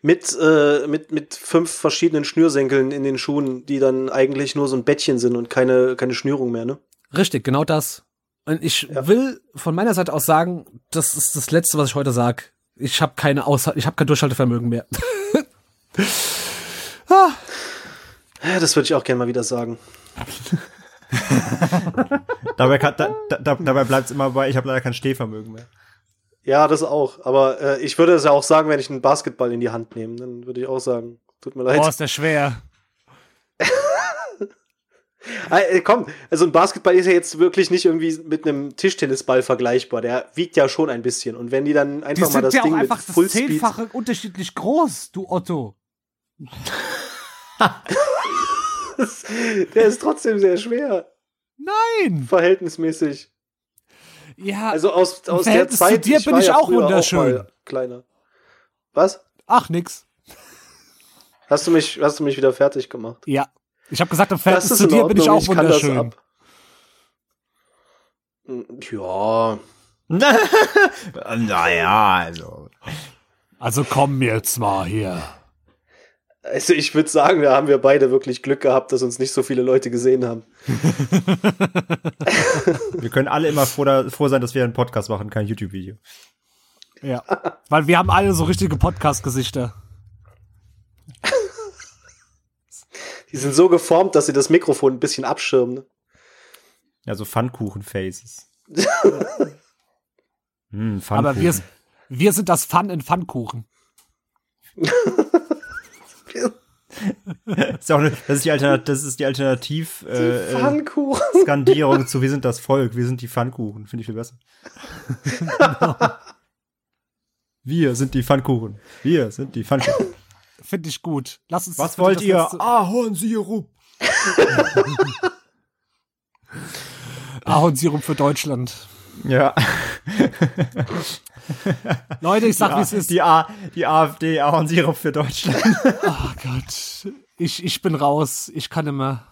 Speaker 4: Mit, äh, mit, mit fünf verschiedenen Schnürsenkeln in den Schuhen, die dann eigentlich nur so ein Bettchen sind und keine, keine Schnürung mehr, ne?
Speaker 3: Richtig, genau das. Und ich ja. will von meiner Seite aus sagen, das ist das Letzte, was ich heute sag. Ich habe keine Aus ich habe kein Durchhaltevermögen mehr. <laughs>
Speaker 4: ah. Ja, das würde ich auch gerne mal wieder sagen. <laughs>
Speaker 2: dabei kann, da, da, dabei bleibt es immer bei, ich habe leider kein Stehvermögen mehr.
Speaker 4: Ja, das auch. Aber äh, ich würde es ja auch sagen, wenn ich einen Basketball in die Hand nehme, dann würde ich auch sagen, tut mir leid.
Speaker 3: Oh, ist der schwer. <laughs>
Speaker 4: Äh, komm, also ein Basketball ist ja jetzt wirklich nicht irgendwie mit einem Tischtennisball vergleichbar. Der wiegt ja schon ein bisschen. Und wenn die dann einfach die mal das ja Ding auch einfach mit Fullspeed... das
Speaker 3: Zehnfache unterschiedlich groß, du Otto. <laughs>
Speaker 4: der ist trotzdem sehr schwer.
Speaker 3: Nein!
Speaker 4: Verhältnismäßig.
Speaker 3: Ja.
Speaker 4: Also aus, aus der Zeit.
Speaker 3: Zu dir ich bin ich ja auch wunderschön. Auch
Speaker 4: kleiner. Was?
Speaker 3: Ach, nix.
Speaker 4: Hast du mich, hast du mich wieder fertig gemacht?
Speaker 3: Ja. Ich habe gesagt, im Verhältnis zu dir bin ich auch ich wunderschön.
Speaker 4: Ja. <laughs>
Speaker 2: naja, also.
Speaker 3: Also komm jetzt mal hier.
Speaker 4: Also ich würde sagen, da haben wir beide wirklich Glück gehabt, dass uns nicht so viele Leute gesehen haben. <laughs>
Speaker 2: wir können alle immer froh, da, froh sein, dass wir einen Podcast machen, kein YouTube-Video.
Speaker 3: Ja, weil wir haben alle so richtige Podcast-Gesichter.
Speaker 4: Die sind so geformt, dass sie das Mikrofon ein bisschen abschirmen. Ne?
Speaker 2: Ja, so Pfannkuchen-Faces. <laughs>
Speaker 3: hm, Aber wir, wir sind das Fun in Pfannkuchen. <laughs>
Speaker 2: das, <laughs> ist auch eine, das, ist die Alternat das ist die Alternativ äh, äh Skandierung zu Wir sind das Volk, wir sind die Pfannkuchen. Finde ich viel besser. <laughs> Wir sind die Pfannkuchen. Wir sind die Pfannkuchen.
Speaker 3: Finde ich gut. Lass uns
Speaker 2: Was wollt ihr? Ahornsirup.
Speaker 3: Ahornsirup <laughs> für Deutschland.
Speaker 2: Ja. <laughs>
Speaker 3: Leute, ich sag, wie es ist.
Speaker 2: Die, A die AfD, Ahornsirup für Deutschland. <laughs>
Speaker 3: oh Gott. Ich, ich bin raus. Ich kann immer.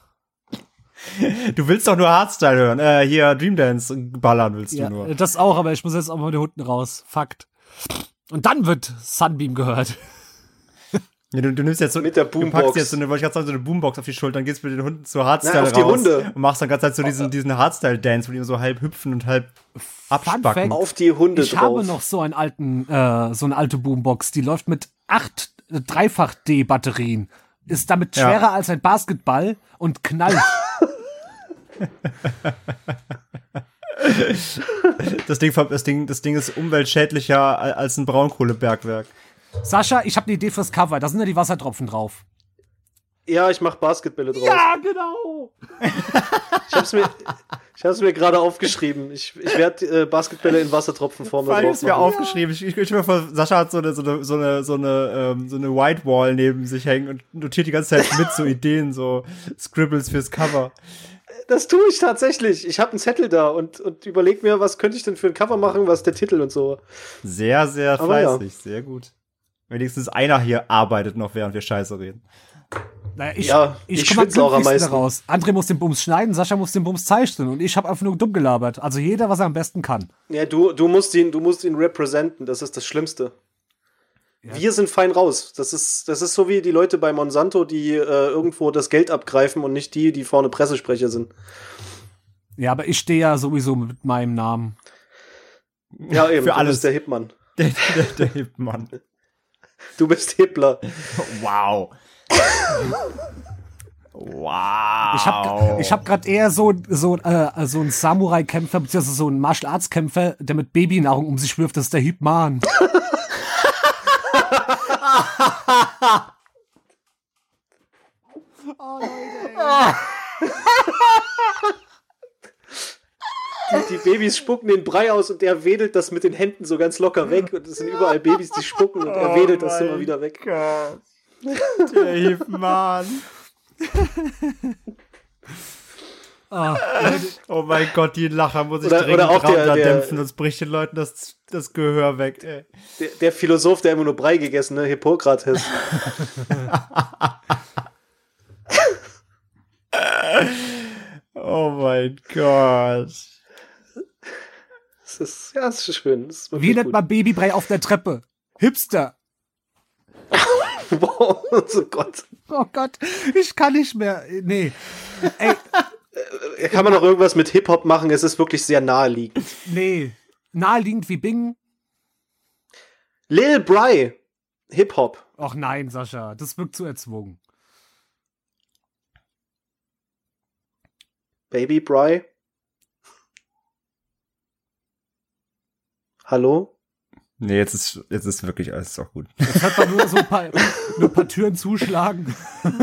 Speaker 2: Du willst doch nur Hardstyle hören. Äh, hier Dream Dance ballern willst ja, du nur.
Speaker 3: Das auch, aber ich muss jetzt auch mal mit den Hunden raus. Fakt. Und dann wird Sunbeam gehört.
Speaker 2: Ja, du, du nimmst jetzt so,
Speaker 4: mit der Boombox.
Speaker 2: Du packst jetzt so eine, wollte ich gerade sagen, so eine Boombox auf die Schulter und gehst mit den Hunden zu Hardstyle
Speaker 4: Na, auf raus die Hunde.
Speaker 2: und machst dann ganz halt so diesen, diesen Hardstyle-Dance, wo die so halb hüpfen und halb abspacken.
Speaker 4: Auf die Hunde
Speaker 3: Ich drauf. habe noch so einen alten, äh, so eine alte Boombox, die läuft mit acht äh, Dreifach-D-Batterien. Ist damit schwerer ja. als ein Basketball und knallt. <laughs>
Speaker 2: Das Ding, das, Ding, das Ding ist umweltschädlicher als ein Braunkohlebergwerk.
Speaker 3: Sascha, ich habe eine Idee fürs Cover. Da sind ja die Wassertropfen drauf.
Speaker 4: Ja, ich mach Basketbälle drauf.
Speaker 3: Ja, genau. <laughs>
Speaker 4: Ich hab's mir, ich hab's mir gerade aufgeschrieben. Ich, ich werde äh, Basketbälle in Wassertropfenform drauf
Speaker 2: ist mir
Speaker 4: machen.
Speaker 2: aufgeschrieben. Ich, ich, ich mir vor, Sascha hat so eine, so eine, so eine, so eine, ähm, so eine White Wall neben sich hängen und notiert die ganze Zeit mit so Ideen, so Scribbles fürs Cover.
Speaker 4: Das tue ich tatsächlich. Ich habe einen Zettel da und, und überleg mir, was könnte ich denn für ein Cover machen, was der Titel und so.
Speaker 2: Sehr, sehr
Speaker 4: Aber ja.
Speaker 2: fleißig, sehr gut. Wenigstens einer hier arbeitet noch, während wir Scheiße reden.
Speaker 3: Naja, ich,
Speaker 4: Ja,
Speaker 3: ich,
Speaker 4: ich schwitze auch am meisten.
Speaker 3: raus. André muss den Bums schneiden, Sascha muss den Bums zeichnen und ich habe einfach nur dumm gelabert. Also jeder, was er am besten kann.
Speaker 4: Ja, du, du musst ihn, du musst ihn representen. Das ist das Schlimmste. Wir sind fein raus. Das ist, das ist so wie die Leute bei Monsanto, die äh, irgendwo das Geld abgreifen und nicht die, die vorne Pressesprecher sind.
Speaker 3: Ja, aber ich stehe ja sowieso mit meinem Namen.
Speaker 4: Ja, eben.
Speaker 2: Für
Speaker 4: du
Speaker 2: alles.
Speaker 4: bist der Hipmann. <laughs>
Speaker 2: Der, der, der Hipmann.
Speaker 4: Du bist Hippler.
Speaker 2: Wow. wow.
Speaker 3: Ich habe ich hab gerade eher so, so, äh, so einen Samurai-Kämpfer, beziehungsweise so einen Martial-Arts-Kämpfer, der mit Babynahrung um sich wirft. Das ist der Hübman. <laughs> oh, Leute, <laughs>
Speaker 4: Die, die Babys spucken den Brei aus und er wedelt das mit den Händen so ganz locker weg. Und es sind überall Babys, die spucken und er
Speaker 2: Oh
Speaker 4: wedelt das
Speaker 2: mein
Speaker 4: immer wieder weg.
Speaker 2: Gott. Der Hipmann. <laughs>
Speaker 3: Ah,
Speaker 2: Oh mein Gott, die Lacher muss ich
Speaker 4: Oder-
Speaker 2: dringend
Speaker 4: oder auch der- der-
Speaker 2: dämpfen, sonst bricht den Leuten das, das Gehör weg, ey.
Speaker 4: Der, der Philosoph, der immer nur Brei gegessen, ne? Hippokrates. <laughs> <laughs>
Speaker 2: Oh mein Gott.
Speaker 4: Das ist, ja, das ist schön. Das ist
Speaker 3: Wie nennt man Babybrei auf der Treppe? Hipster. <laughs>
Speaker 4: Wow, oh Gott.
Speaker 3: Oh Gott, ich kann nicht mehr. Nee. Ey,
Speaker 4: Kann man noch irgendwas mit Hip-Hop machen? Es ist wirklich sehr naheliegend.
Speaker 3: nee. Naheliegend wie Bing.
Speaker 4: Lil Bry. Hip-Hop.
Speaker 3: Och nein, Sascha, das wirkt zu erzwungen.
Speaker 4: Baby Bry. Hallo?
Speaker 2: Nee, jetzt ist, jetzt ist wirklich alles auch gut.
Speaker 3: Jetzt hört man nur so ein paar, nur ein paar Türen zuschlagen. <laughs>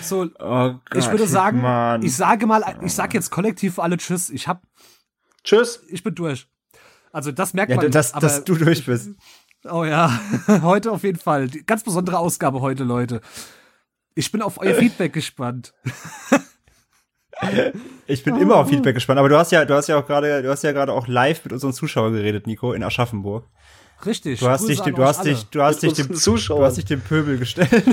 Speaker 3: so,
Speaker 2: Oh Gott.
Speaker 3: ich würde sagen,
Speaker 2: Mann.
Speaker 3: ich sage mal, ich sage jetzt kollektiv für alle Tschüss. Ich hab,
Speaker 4: Tschüss.
Speaker 3: ich bin durch. Also das merkt
Speaker 2: ja,
Speaker 3: man.
Speaker 2: dass,
Speaker 3: aber,
Speaker 2: dass du durch bist.
Speaker 3: Oh ja, <laughs> heute auf jeden Fall. Die ganz besondere Ausgabe heute, Leute. Ich bin auf euer Feedback gespannt. <laughs>
Speaker 2: Ich bin immer auf Feedback gespannt, aber du hast ja, du hast ja auch gerade, du hast ja gerade auch live mit unseren Zuschauern geredet, Nico, in Aschaffenburg.
Speaker 3: Richtig.
Speaker 2: Du hast
Speaker 3: Grüße
Speaker 2: dich, du hast
Speaker 3: alle.
Speaker 2: dich, du hast
Speaker 4: Mit
Speaker 2: dich dem,
Speaker 4: Zuschauern.
Speaker 2: du hast dich dem Pöbel gestellt. <laughs>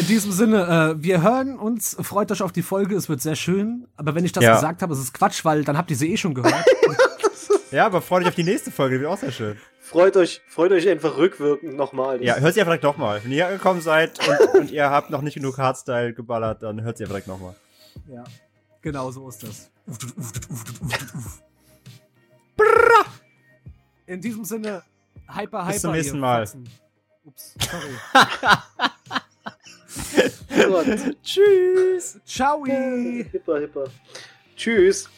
Speaker 3: In diesem Sinne, äh, wir hören uns, freut euch auf die Folge, es wird sehr schön. Aber wenn ich das
Speaker 2: Ja.
Speaker 3: gesagt habe, es ist Quatsch, weil dann habt ihr sie eh schon gehört. <laughs>
Speaker 2: ja, aber freu dich auf die nächste Folge, die wird auch sehr schön.
Speaker 4: Freut euch, freut euch einfach rückwirkend nochmal.
Speaker 2: Ja, hört sie einfach direkt nochmal. Wenn ihr angekommen seid und, und ihr habt noch nicht genug Hardstyle geballert, dann hört sie einfach direkt nochmal.
Speaker 3: ja, genau so ist das. In diesem Sinne, hyper, hyper.
Speaker 2: Bis zum nächsten Mal.
Speaker 3: Ups, sorry. <laughs>
Speaker 2: Tschüss.
Speaker 3: Ciao.
Speaker 4: Hipper, hipper. Tschüss.